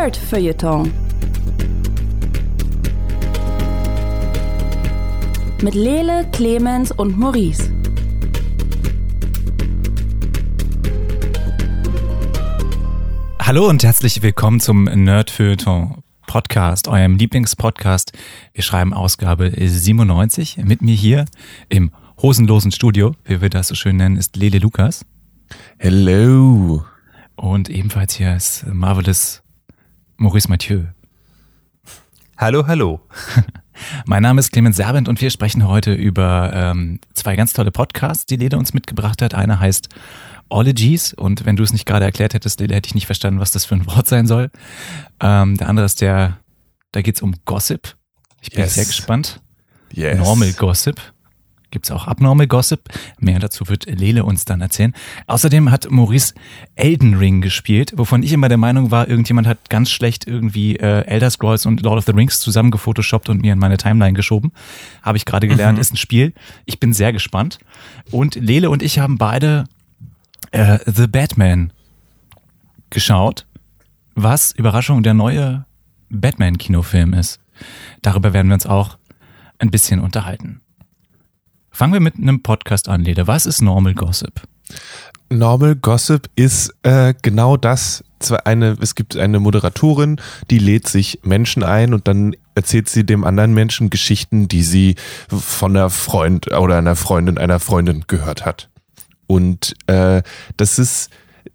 Nerd Feuilleton. Mit Lele, Clemens und Maurice. Hallo und herzlich willkommen zum Nerd Feuilleton Podcast, eurem Lieblingspodcast. Wir schreiben Ausgabe 97. Mit mir hier im hosenlosen Studio, wie wir das so schön nennen, ist Lele Lukas. Hello. Und ebenfalls hier ist Marvelous Maurice Mathieu. Hallo, hallo. Mein Name ist Clemens Servent und wir sprechen heute über ähm, zwei ganz tolle Podcasts, die Lede uns mitgebracht hat. Einer heißt Ologies und wenn du es nicht gerade erklärt hättest, Lele, hätte ich nicht verstanden, was das für ein Wort sein soll. Ähm, der andere ist der, da geht's um Gossip. Ich bin Yes. sehr gespannt. Yes. Normal Gossip. Gibt's auch Abnormal Gossip. Mehr dazu wird Lele uns dann erzählen. Außerdem hat Maurice Elden Ring gespielt, wovon ich immer der Meinung war, irgendjemand hat ganz schlecht irgendwie äh, Elder Scrolls und Lord of the Rings zusammen gefotoshoppt und mir in meine Timeline geschoben. Habe ich gerade gelernt, ist ein Spiel. Ich bin sehr gespannt. Und Lele und ich haben beide äh, The Batman geschaut, was Überraschung der neue Batman-Kinofilm ist. Darüber werden wir uns auch ein bisschen unterhalten. Fangen wir mit einem Podcast an, Lede. Was ist Normal Gossip? Normal Gossip ist äh, genau das. Eine, es gibt eine Moderatorin, die lädt sich Menschen ein und dann erzählt sie dem anderen Menschen Geschichten, die sie von einer Freund oder einer Freundin einer Freundin gehört hat. Und äh, das ist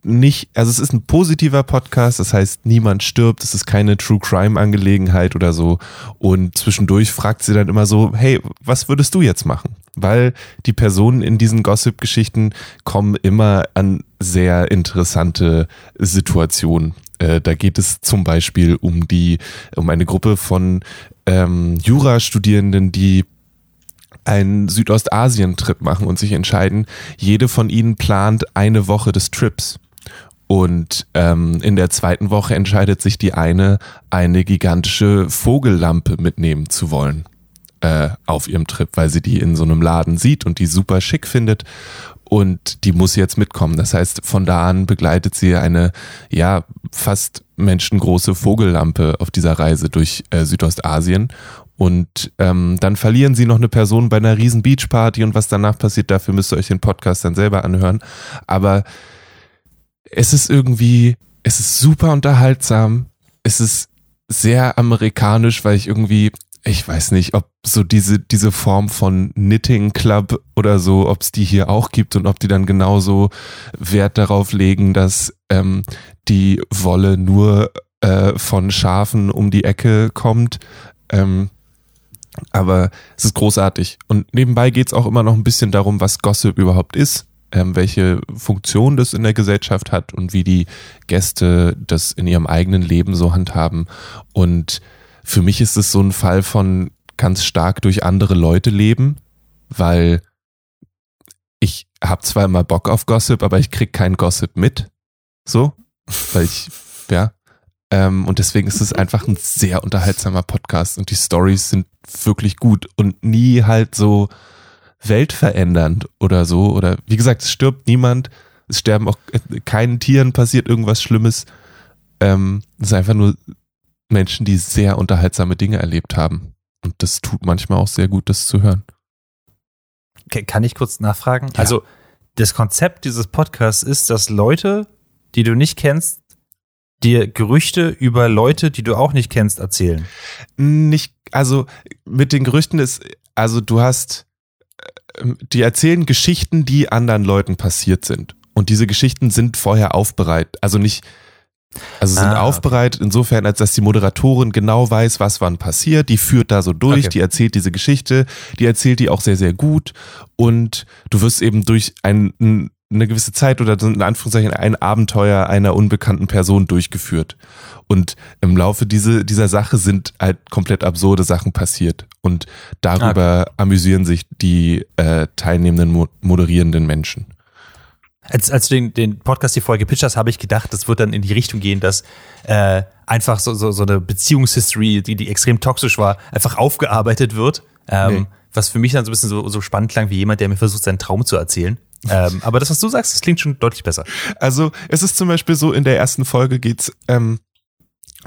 nicht, also es ist ein positiver Podcast, das heißt, niemand stirbt, es ist keine True Crime Angelegenheit oder so. Und zwischendurch fragt sie dann immer so, hey, was würdest du jetzt machen? Weil die Personen in diesen Gossip-Geschichten kommen immer an sehr interessante Situationen. Äh, da geht es zum Beispiel um die, um eine Gruppe von ähm, Jurastudierenden, die einen Südostasien-Trip machen und sich entscheiden, jede von ihnen plant eine Woche des Trips. Und ähm, in der zweiten Woche entscheidet sich die eine, eine gigantische Vogellampe mitnehmen zu wollen äh, auf ihrem Trip, weil sie die in so einem Laden sieht und die super schick findet. Und die muss jetzt mitkommen. Das heißt, von da an begleitet sie eine, ja, fast menschengroße Vogellampe auf dieser Reise durch äh, Südostasien. Und ähm, dann verlieren sie noch eine Person bei einer riesen Beachparty und was danach passiert, dafür müsst ihr euch den Podcast dann selber anhören. Aber es ist irgendwie, es ist super unterhaltsam. Es ist sehr amerikanisch, weil ich irgendwie, ich weiß nicht, ob so diese, diese Form von Knitting Club oder so, ob es die hier auch gibt und ob die dann genauso Wert darauf legen, dass ähm, die Wolle nur äh, von Schafen um die Ecke kommt. Ähm, aber es ist großartig. Und nebenbei geht es auch immer noch ein bisschen darum, was Gossip überhaupt ist, ähm, welche Funktion das in der Gesellschaft hat und wie die Gäste das in ihrem eigenen Leben so handhaben. Und für mich ist es so ein Fall von ganz stark durch andere Leute leben, weil ich habe zwar immer Bock auf Gossip, aber ich krieg kein Gossip mit. So, weil ich, ja. Ähm, und deswegen ist es einfach ein sehr unterhaltsamer Podcast und die Stories sind wirklich gut und nie halt so weltverändernd oder so. Oder wie gesagt, es stirbt niemand, es sterben auch äh, keinen Tieren passiert irgendwas Schlimmes. Ähm, es sind einfach nur Menschen, die sehr unterhaltsame Dinge erlebt haben. Und das tut manchmal auch sehr gut, das zu hören. Kann ich kurz nachfragen? Ja. Also, das Konzept dieses Podcasts ist, dass Leute, die du nicht kennst, dir Gerüchte über Leute, die du auch nicht kennst, erzählen. Nicht, also mit den Gerüchten ist, also du hast, die erzählen Geschichten, die anderen Leuten passiert sind. Und diese Geschichten sind vorher aufbereitet. Also nicht, also sind Ah, okay. aufbereitet insofern, als dass die Moderatorin genau weiß, was wann passiert. Die führt da so durch, Okay. die erzählt diese Geschichte, die erzählt die auch sehr, sehr gut. Und du wirst eben durch ein, ein- eine gewisse Zeit oder in Anführungszeichen ein Abenteuer einer unbekannten Person durchgeführt. Und im Laufe diese, dieser Sache sind halt komplett absurde Sachen passiert. Und darüber amüsieren sich die äh, teilnehmenden, mo moderierenden Menschen. Als, als du den, den Podcast die Folge gepitcht hast, habe ich gedacht, das wird dann in die Richtung gehen, dass äh, einfach so, so, so eine Beziehungshistory, die, die extrem toxisch war, einfach aufgearbeitet wird. Ähm, Nee. Was für mich dann so ein bisschen so, so spannend klang, wie jemand, der mir versucht, seinen Traum zu erzählen. Ähm, aber das, was du sagst, das klingt schon deutlich besser. Also es ist zum Beispiel so, in der ersten Folge geht's ähm,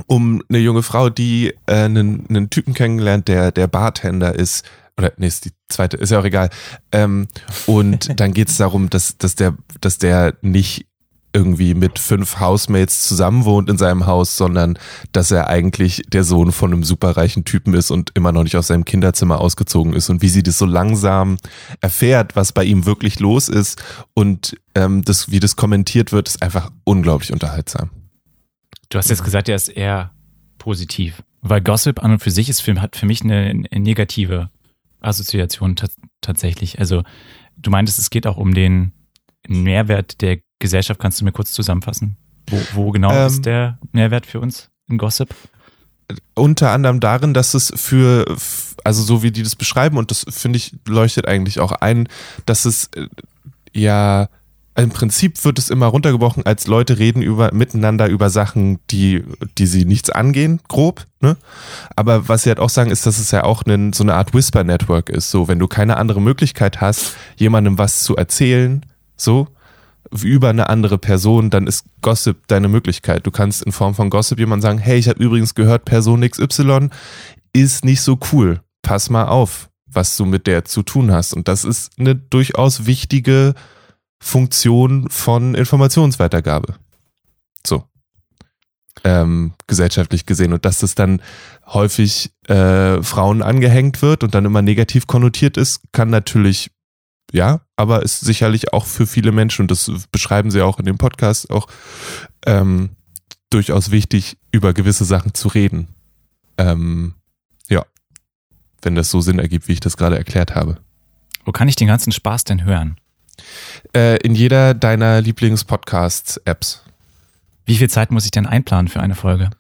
um eine junge Frau, die äh, einen, einen Typen kennengelernt, der der Bartender ist. Oder nee, ist die zweite, ist ja auch egal. Ähm, und dann geht es darum, dass, dass der, dass der nicht irgendwie mit fünf Housemates zusammen wohnt in seinem Haus, sondern dass er eigentlich der Sohn von einem superreichen Typen ist und immer noch nicht aus seinem Kinderzimmer ausgezogen ist und wie sie das so langsam erfährt, was bei ihm wirklich los ist und ähm, das, wie das kommentiert wird, ist einfach unglaublich unterhaltsam. Du hast jetzt gesagt, er ist eher positiv. Weil Gossip an und für sich ist für, hat für mich eine, eine negative Assoziation tatsächlich. Also du meintest, es geht auch um den Mehrwert der Gesellschaft. Kannst du mir kurz zusammenfassen? Wo, wo genau ähm, ist der Mehrwert für uns in Gossip? Unter anderem darin, dass es für, also so wie die das beschreiben, und das finde ich leuchtet eigentlich auch ein, dass es äh, ja im Prinzip wird es immer runtergebrochen, als Leute reden über miteinander über Sachen, die, die sie nichts angehen, grob. Ne? Aber was sie halt auch sagen, ist, dass es ja auch einen, so eine Art Whisper-Network ist. So, wenn du keine andere Möglichkeit hast, jemandem was zu erzählen, so, über eine andere Person, dann ist Gossip deine Möglichkeit. Du kannst in Form von Gossip jemand sagen, hey, ich habe übrigens gehört, Person XY ist nicht so cool. Pass mal auf, was du mit der zu tun hast. Und das ist eine durchaus wichtige Funktion von Informationsweitergabe. So. Ähm, gesellschaftlich gesehen. Und dass das dann häufig äh, Frauen angehängt wird und dann immer negativ konnotiert ist, kann natürlich, ja, aber ist sicherlich auch für viele Menschen, und das beschreiben sie auch in dem Podcast, auch ähm, durchaus wichtig, über gewisse Sachen zu reden. Ähm, ja, wenn das so Sinn ergibt, wie ich das gerade erklärt habe. Wo kann ich den ganzen Spaß denn hören? Äh, in jeder deiner Lieblings-Podcast-Apps. Wie viel Zeit muss ich denn einplanen für eine Folge?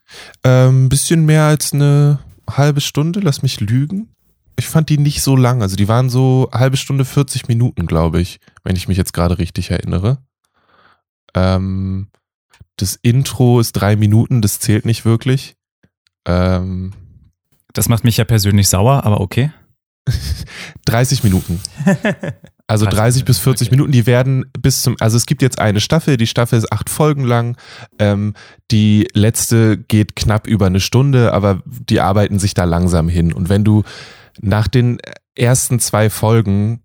Ein ähm, bisschen mehr als eine halbe Stunde, lass mich lügen. Ich fand die nicht so lang. Also die waren so halbe Stunde, 40 Minuten, glaube ich, wenn ich mich jetzt gerade richtig erinnere. Ähm, das Intro ist drei Minuten, das zählt nicht wirklich. Ähm, das macht mich ja persönlich sauer, aber okay. 30 Minuten. Also 30 bis 40 okay. Minuten, die werden bis zum, also es gibt jetzt eine Staffel, die Staffel ist acht Folgen lang. Ähm, die letzte geht knapp über eine Stunde, aber die arbeiten sich da langsam hin. Und wenn du nach den ersten zwei Folgen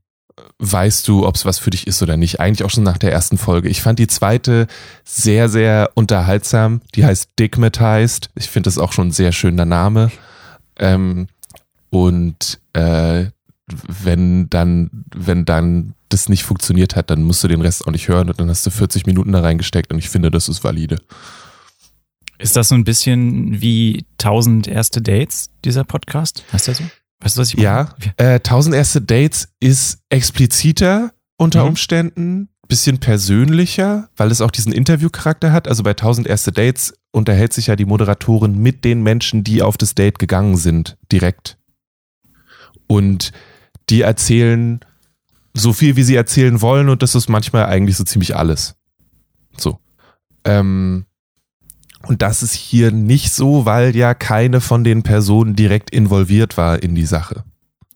weißt du, ob es was für dich ist oder nicht. Eigentlich auch schon nach der ersten Folge. Ich fand die zweite sehr, sehr unterhaltsam. Die heißt Digmatized. Ich finde das auch schon ein sehr schöner Name. Ähm, und äh, wenn dann, wenn dann das nicht funktioniert hat, dann musst du den Rest auch nicht hören und dann hast du 40 Minuten da reingesteckt und ich finde, das ist valide. Ist das so ein bisschen wie 1000 erste Dates, dieser Podcast? Heißt der so? Weißt du, was ich meine? Ja, äh, 1000 erste Dates ist expliziter unter mhm. Umständen, bisschen persönlicher, weil es auch diesen Interviewcharakter hat. Also bei 1000 erste Dates unterhält sich ja die Moderatorin mit den Menschen, die auf das Date gegangen sind, direkt. Und die erzählen so viel, wie sie erzählen wollen und das ist manchmal eigentlich so ziemlich alles. So. Ähm, und das ist hier nicht so, weil ja keine von den Personen direkt involviert war in die Sache.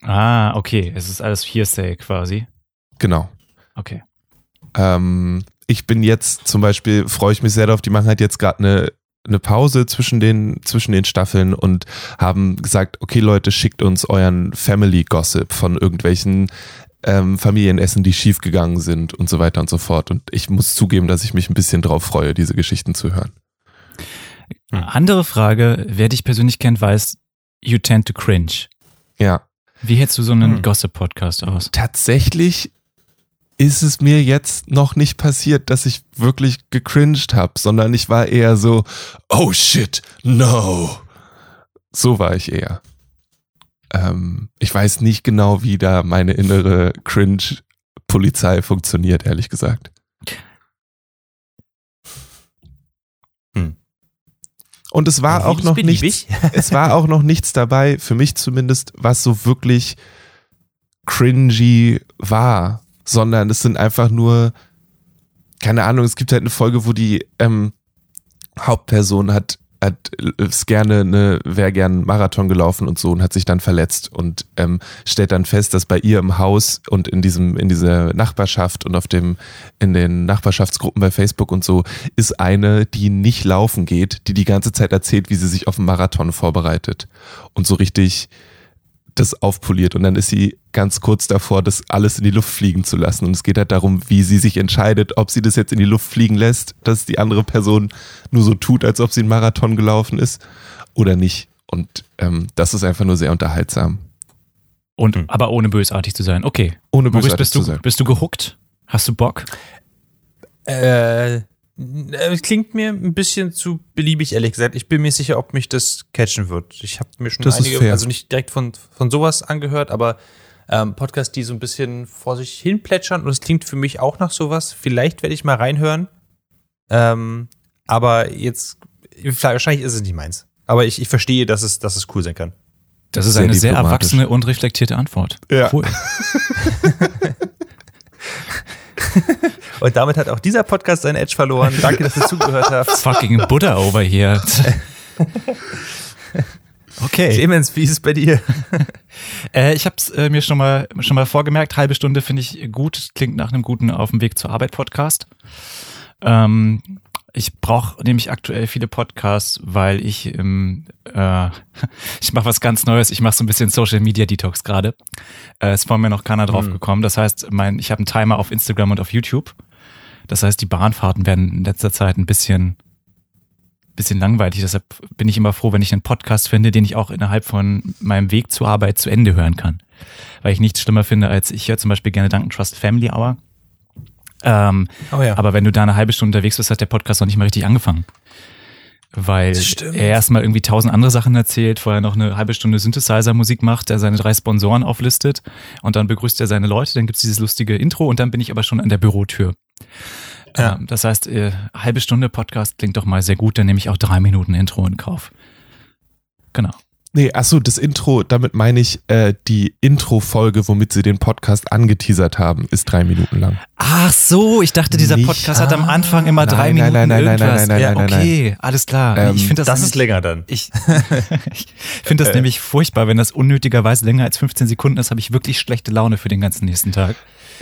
Ah, okay. Es ist alles Hearsay quasi. Genau. Okay. Ähm, ich bin jetzt zum Beispiel, freue ich mich sehr darauf, die machen halt jetzt gerade eine eine Pause zwischen den, zwischen den Staffeln und haben gesagt, okay Leute, schickt uns euren Family Gossip von irgendwelchen ähm, Familienessen, die schiefgegangen sind und so weiter und so fort. Und ich muss zugeben, dass ich mich ein bisschen drauf freue, diese Geschichten zu hören. Hm. Andere Frage, wer dich persönlich kennt, weiß, you tend to cringe. Ja. Wie hältst du so einen hm. Gossip-Podcast aus? Tatsächlich ist es mir jetzt noch nicht passiert, dass ich wirklich gecringed habe, sondern ich war eher so, oh shit, no. So war ich eher. Ähm, ich weiß nicht genau, wie da meine innere Cringe-Polizei funktioniert, ehrlich gesagt. Und es war auch noch nichts, es war auch noch nichts dabei, für mich zumindest, was so wirklich cringy war sondern es sind einfach nur, keine Ahnung, es gibt halt eine Folge, wo die ähm, Hauptperson hat hat ist gerne eine wäre gern Marathon gelaufen und so und hat sich dann verletzt und ähm, stellt dann fest, dass bei ihr im Haus und in diesem in dieser Nachbarschaft und auf dem in den Nachbarschaftsgruppen bei Facebook und so ist eine, die nicht laufen geht, die die ganze Zeit erzählt, wie sie sich auf einen Marathon vorbereitet. Und so richtig das aufpoliert und dann ist sie ganz kurz davor, das alles in die Luft fliegen zu lassen und es geht halt darum, wie sie sich entscheidet, ob sie das jetzt in die Luft fliegen lässt, dass die andere Person nur so tut, als ob sie einen Marathon gelaufen ist oder nicht und ähm, das ist einfach nur sehr unterhaltsam. Und, Hm. Aber ohne bösartig zu sein. Okay. Ohne Maurice, bösartig bist du, zu sein. bist du gehuckt? Hast du Bock? Äh, klingt mir ein bisschen zu beliebig, ehrlich gesagt. Ich bin mir sicher, ob mich das catchen wird. Ich habe mir schon Das einige, also nicht direkt von, von sowas angehört, aber ähm, Podcasts, die so ein bisschen vor sich hin plätschern und es klingt für mich auch nach sowas. Vielleicht werde ich mal reinhören. Ähm, aber jetzt, wahrscheinlich ist es nicht meins. Aber ich, ich verstehe, dass es, dass es cool sein kann. Das ist Sehr eine sehr erwachsene und reflektierte Antwort. Ja. Cool. Und damit hat auch dieser Podcast seinen Edge verloren. Danke, dass ihr zugehört habt. Fucking Buddha over here. Okay. Clemens, wie ist es bei dir? Äh, ich habe es äh, mir schon mal, schon mal vorgemerkt. Halbe Stunde finde ich gut. Klingt nach einem guten Auf dem Weg zur Arbeit Podcast. Ähm, ich brauche nämlich aktuell viele Podcasts, weil ich ähm, äh, ich mache was ganz Neues. Ich mache so ein bisschen Social Media Detox gerade. Äh, ist vor mir noch keiner drauf gekommen. Das heißt, mein, ich habe einen Timer auf Instagram und auf YouTube. Das heißt, die Bahnfahrten werden in letzter Zeit ein bisschen bisschen langweilig. Deshalb bin ich immer froh, wenn ich einen Podcast finde, den ich auch innerhalb von meinem Weg zur Arbeit zu Ende hören kann. Weil ich nichts schlimmer finde, als ich höre zum Beispiel gerne Duncan Trust Family Hour. Ähm, Oh ja. aber wenn du da eine halbe Stunde unterwegs bist, hat der Podcast noch nicht mal richtig angefangen. Weil er erstmal irgendwie tausend andere Sachen erzählt, vorher noch eine halbe Stunde Synthesizer-Musik macht, der seine drei Sponsoren auflistet und dann begrüßt er seine Leute, dann gibt's dieses lustige Intro und dann bin ich aber schon an der Bürotür. Ja. Ähm, das heißt, äh, halbe Stunde Podcast klingt doch mal sehr gut, dann nehme ich auch drei Minuten Intro in Kauf. Genau. Nee, achso, das Intro, damit meine ich äh, die Intro-Folge, womit sie den Podcast angeteasert haben, ist drei Minuten lang. Ach so, ich dachte, dieser Nicht- Podcast hat am Ah, Anfang immer drei nein, nein, Minuten nein, nein, nein, irgendwas. nein, nein, ja, nein, nein, okay, alles klar. Ähm, ich finde das, Das nämlich- ist länger dann. Ich, ich finde das nämlich furchtbar, wenn das unnötigerweise länger als 15 Sekunden ist, habe ich wirklich schlechte Laune für den ganzen nächsten Tag.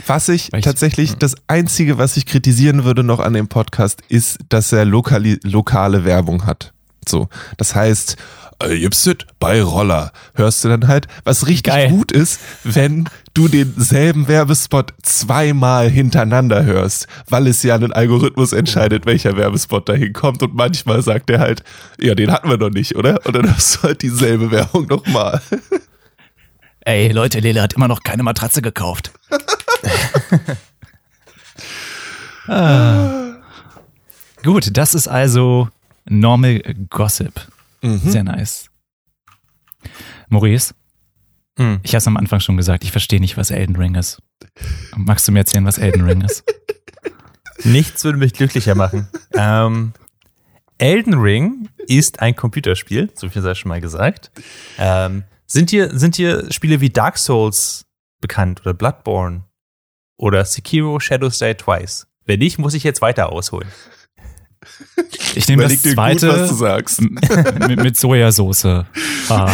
Was ich ich- tatsächlich, das Einzige, was ich kritisieren würde noch an dem Podcast, ist, dass er lokali lokale Werbung hat. So, das heißt, äh, jetzt bei Roller hörst du dann halt, was richtig Geil. gut ist, wenn du denselben Werbespot zweimal hintereinander hörst, weil es ja ein Algorithmus entscheidet, welcher Werbespot dahin kommt und manchmal sagt er halt, ja, den hatten wir noch nicht, oder? Und dann hast du halt dieselbe Werbung nochmal. Ey, Leute, Lele hat immer noch keine Matratze gekauft. ah. Gut, das ist also Normal Gossip. Sehr nice. Maurice, Hm. ich habe es am Anfang schon gesagt, ich verstehe nicht, was Elden Ring ist. Magst du mir erzählen, was Elden Ring ist? Nichts würde mich glücklicher machen. ähm, Elden Ring ist ein Computerspiel, so viel sei schon mal gesagt. Ähm, sind dir, sind dir Spiele wie Dark Souls bekannt oder Bloodborne oder Sekiro Shadows Die Twice? Wenn nicht, muss ich jetzt weiter ausholen. Ich nehme das zweite gut, was du sagst. mit, mit Sojasauce. Ah,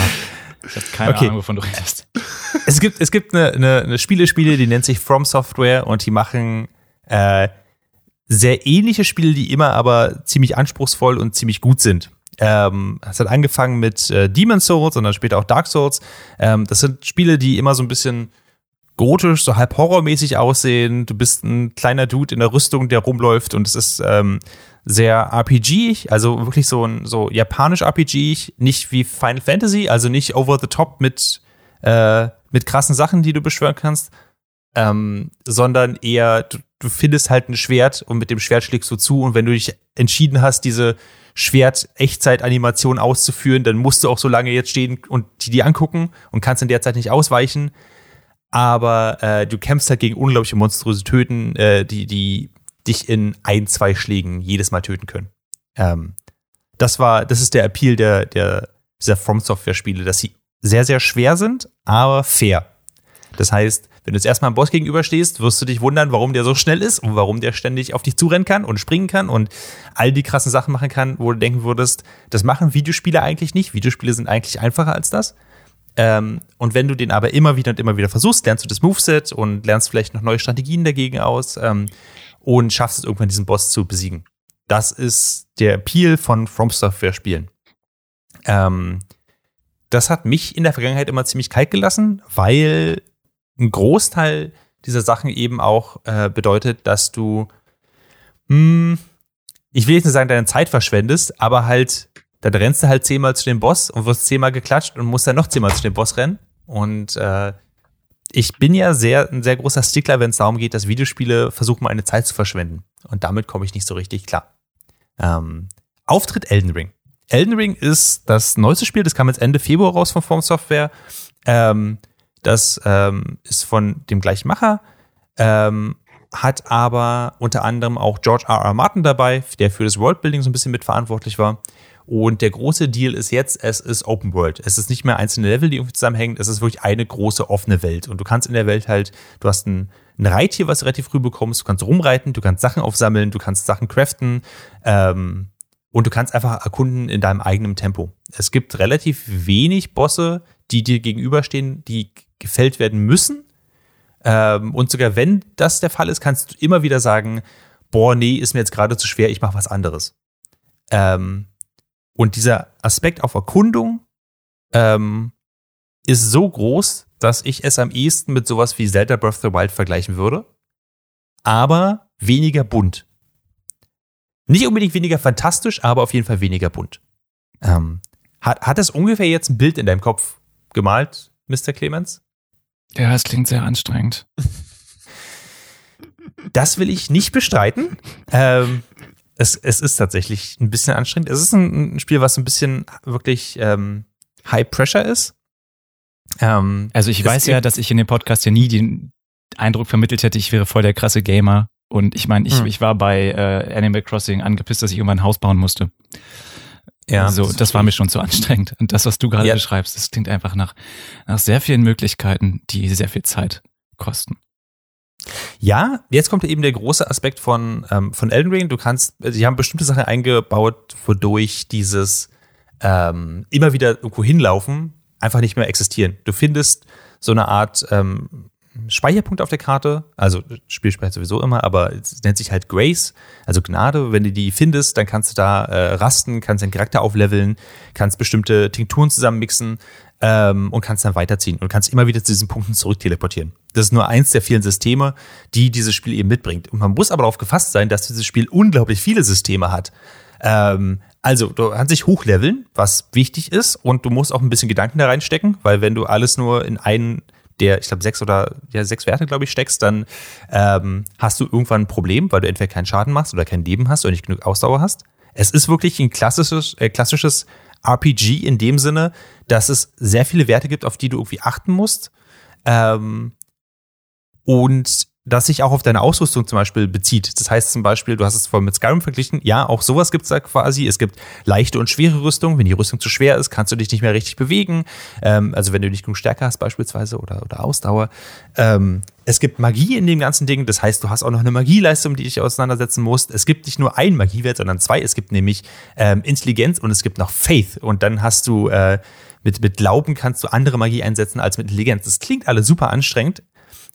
ich habe keine Okay. Ahnung, wovon du redest. es gibt, es gibt eine, eine, eine Spielespiele, die nennt sich From Software und die machen äh, sehr ähnliche Spiele, die immer aber ziemlich anspruchsvoll und ziemlich gut sind. Ähm, es hat angefangen mit äh, Demon's Souls und dann später auch Dark Souls. Ähm, das sind Spiele, die immer so ein bisschen gotisch, so halb horrormäßig aussehen. Du bist ein kleiner Dude in der Rüstung, der rumläuft und es ist ähm, sehr RPG, also wirklich so ein so japanisch RPG, nicht wie Final Fantasy, also nicht over the top mit äh, mit krassen Sachen, die du beschwören kannst, ähm, sondern eher du, du findest halt ein Schwert und mit dem Schwert schlägst du zu und wenn du dich entschieden hast, diese Schwert-Echtzeit-Animation auszuführen, dann musst du auch so lange jetzt stehen und die dir angucken und kannst in der Zeit nicht ausweichen. Aber äh, du kämpfst halt gegen unglaubliche monströse Töten, äh, die, die dich in ein, zwei Schlägen jedes Mal töten können. Ähm, das war, das ist der Appeal der, der, dieser From Software Spiele, dass sie sehr, sehr schwer sind, aber fair. Das heißt, Wenn du jetzt erstmal einem Boss gegenüberstehst, wirst du dich wundern, warum der so schnell ist und warum der ständig auf dich zurennen kann und springen kann und all die krassen Sachen machen kann, wo du denken würdest, das machen Videospiele eigentlich nicht. Videospiele sind eigentlich einfacher als das. Ähm, und wenn du den aber immer wieder und immer wieder versuchst, lernst du das Moveset und lernst vielleicht noch neue Strategien dagegen aus ähm, und schaffst es irgendwann, diesen Boss zu besiegen. Das ist der Appeal von From Software Spielen. Ähm, das hat mich in der Vergangenheit immer ziemlich kalt gelassen, weil ein Großteil dieser Sachen eben auch äh, bedeutet, dass du, hm, ich will jetzt nicht sagen, deine Zeit verschwendest, aber halt, dann rennst du halt zehnmal zu dem Boss und wirst zehnmal geklatscht und musst dann noch zehnmal zu dem Boss rennen. Und äh, ich bin ja sehr, ein sehr großer Stickler, wenn es darum geht, dass Videospiele versuchen, meine Zeit zu verschwenden. Und damit komme ich nicht so richtig klar. Ähm, Auftritt Elden Ring. Elden Ring ist das neueste Spiel, das kam jetzt Ende Februar raus von Form Software. Ähm, das ähm, ist von dem gleichen Macher, ähm, hat aber unter anderem auch George R. R. Martin dabei, der für das Worldbuilding so ein bisschen mitverantwortlich war. Und der große Deal ist jetzt, es ist Open World. Es ist nicht mehr einzelne Level, die irgendwie zusammenhängen. Es ist wirklich eine große offene Welt. Und du kannst in der Welt halt, du hast ein, ein Reittier, was du relativ früh bekommst. Du kannst rumreiten, du kannst Sachen aufsammeln, du kannst Sachen craften. Ähm, und du kannst einfach erkunden in deinem eigenen Tempo. Es gibt relativ wenig Bosse, die dir gegenüberstehen, die gefällt werden müssen. Ähm, und sogar wenn das der Fall ist, kannst du immer wieder sagen, boah, nee, ist mir jetzt gerade zu schwer, ich mache was anderes. Ähm, und dieser Aspekt auf Erkundung ähm, ist so groß, dass ich es am ehesten mit sowas wie Zelda Breath of the Wild vergleichen würde, aber weniger bunt. Nicht unbedingt weniger fantastisch, aber auf jeden Fall weniger bunt. Ähm, hat, hat es ungefähr jetzt ein Bild in deinem Kopf gemalt, Mr. Clemens? Ja, es klingt sehr anstrengend. Das will ich nicht bestreiten. Ähm, es, es ist tatsächlich ein bisschen anstrengend. Es ist ein, ein Spiel, was ein bisschen wirklich ähm, High Pressure ist. Ähm, also ich weiß ja, dass ich in dem Podcast ja nie den Eindruck vermittelt hätte, ich wäre voll der krasse Gamer. Und ich meine, ich, hm. ich war bei äh, Animal Crossing angepisst, dass ich irgendwann ein Haus bauen musste. Ja, so, das, das war mir schon zu anstrengend. Und das, was du gerade ja. beschreibst, das klingt einfach nach, nach sehr vielen Möglichkeiten, die sehr viel Zeit kosten. Ja, jetzt kommt eben der große Aspekt von, ähm, von Elden Ring. Du kannst, sie haben bestimmte Sachen eingebaut, wodurch dieses ähm, immer wieder irgendwo hinlaufen einfach nicht mehr existieren. Du findest so eine Art ähm, Speicherpunkt auf der Karte, also Spiel speichert sowieso immer, aber es nennt sich halt Grace, also Gnade. Wenn du die findest, dann kannst du da äh, rasten, kannst deinen Charakter aufleveln, kannst bestimmte Tinkturen zusammenmixen ähm, und kannst dann weiterziehen und kannst immer wieder zu diesen Punkten zurück teleportieren. Das ist nur eins der vielen Systeme, die dieses Spiel eben mitbringt. Und man muss aber darauf gefasst sein, dass dieses Spiel unglaublich viele Systeme hat. Ähm, also, du kannst dich hochleveln, was wichtig ist, und du musst auch ein bisschen Gedanken da reinstecken, weil wenn du alles nur in einen der, ich glaube, sechs oder ja, sechs Werte, glaube ich, steckst, dann ähm, hast du irgendwann ein Problem, weil du entweder keinen Schaden machst oder kein Leben hast oder nicht genug Ausdauer hast. Es ist wirklich ein klassisches, äh, klassisches RPG in dem Sinne, dass es sehr viele Werte gibt, auf die du irgendwie achten musst. Ähm, und das sich auch auf deine Ausrüstung zum Beispiel bezieht. Das heißt zum Beispiel, du hast es vorhin mit Skyrim verglichen, ja, auch sowas gibt es da quasi. Es gibt leichte und schwere Rüstung. Wenn die Rüstung zu schwer ist, kannst du dich nicht mehr richtig bewegen. Ähm, also wenn du nicht genug Stärke hast beispielsweise oder, oder Ausdauer. Ähm, es gibt Magie in dem ganzen Ding. Das heißt, du hast auch noch eine Magieleistung, die dich auseinandersetzen musst. Es gibt nicht nur einen Magiewert, sondern zwei. Es gibt nämlich ähm, Intelligenz und es gibt noch Faith. Und dann hast du äh, mit, mit Glauben kannst du andere Magie einsetzen als mit Intelligenz. Das klingt alles super anstrengend.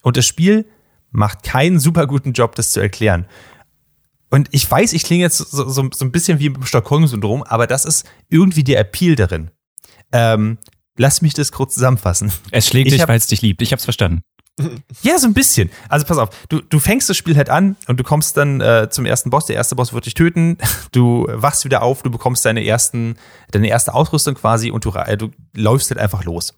Und das Spiel macht keinen super guten Job, das zu erklären. Und ich weiß, ich klinge jetzt so, so, so ein bisschen wie im Stockholm-Syndrom, aber das ist irgendwie der Appeal darin. Ähm, lass mich das kurz zusammenfassen. Es schlägt ich dich, weil es dich liebt. Ich hab's verstanden. Ja, so ein bisschen. Also pass auf, du, du fängst das Spiel halt an und du kommst dann äh, zum ersten Boss. Der erste Boss wird dich töten. Du wachst wieder auf, du bekommst deine ersten, deine erste Ausrüstung quasi und du, äh, du läufst halt einfach los.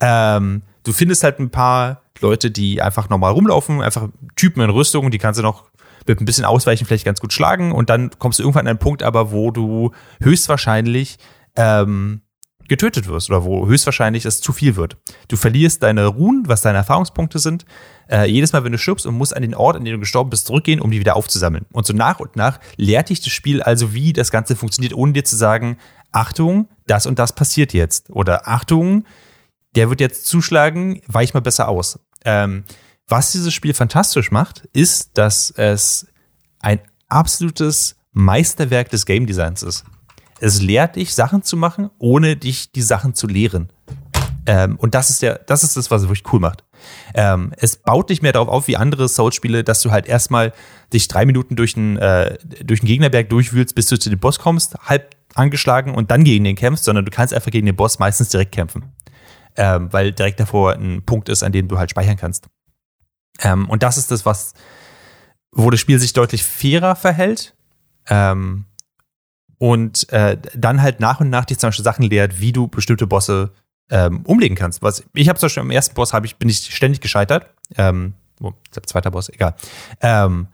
Ähm, du findest halt ein paar Leute, die einfach normal rumlaufen, einfach Typen in Rüstung, die kannst du noch mit ein bisschen Ausweichen vielleicht ganz gut schlagen und dann kommst du irgendwann an einen Punkt aber, wo du höchstwahrscheinlich ähm, getötet wirst oder wo höchstwahrscheinlich es zu viel wird. Du verlierst deine Ruhen, was deine Erfahrungspunkte sind, äh, jedes Mal, wenn du stirbst und musst an den Ort, an dem du gestorben bist, zurückgehen, um die wieder aufzusammeln. Und so nach und nach lehrt dich das Spiel also, wie das Ganze funktioniert, ohne dir zu sagen, Achtung, das und das passiert jetzt. Oder Achtung, der wird jetzt zuschlagen, weich mal besser aus. Ähm, was dieses Spiel fantastisch macht, ist, dass es ein absolutes Meisterwerk des Game Designs ist. Es lehrt dich, Sachen zu machen, ohne dich die Sachen zu lehren. Ähm, und das ist der, das ist das, was es wirklich cool macht. Ähm, es baut nicht mehr darauf auf wie andere Souls-Spiele, dass du halt erstmal dich drei Minuten durch einen, äh, durch den Gegnerberg durchwühlst, bis du zu dem Boss kommst, halb angeschlagen und dann gegen den kämpfst, sondern du kannst einfach gegen den Boss meistens direkt kämpfen. Ähm, weil direkt davor ein Punkt ist, an dem du halt speichern kannst. Ähm, und das ist das, was, wo das Spiel sich deutlich fairer verhält. Ähm, und äh, dann halt nach und nach dich zum Beispiel Sachen lehrt, wie du bestimmte Bosse ähm, umlegen kannst. Was ich habe zum Beispiel am ersten Boss ich bin ich ständig gescheitert. Ähm, oh, zweiter Boss, egal. Ähm,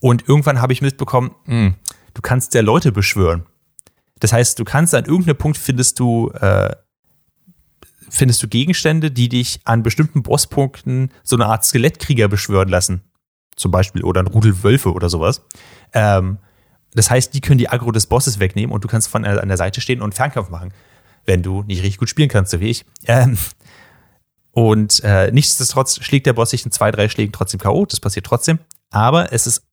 und irgendwann habe ich mitbekommen, mh, hm, du kannst ja Leute beschwören. Das heißt, du kannst an irgendeinem Punkt findest du äh, findest du Gegenstände, die dich an bestimmten Bosspunkten so eine Art Skelettkrieger beschwören lassen. Zum Beispiel oder ein Rudel Wölfe oder sowas. Ähm, das heißt, die können die Aggro des Bosses wegnehmen und du kannst von an der Seite stehen und Fernkampf machen wenn du nicht richtig gut spielen kannst, so wie ich. Ähm, und äh, nichtsdestotrotz schlägt der Boss sich in zwei, drei Schlägen trotzdem K.O., das passiert trotzdem. Aber es ist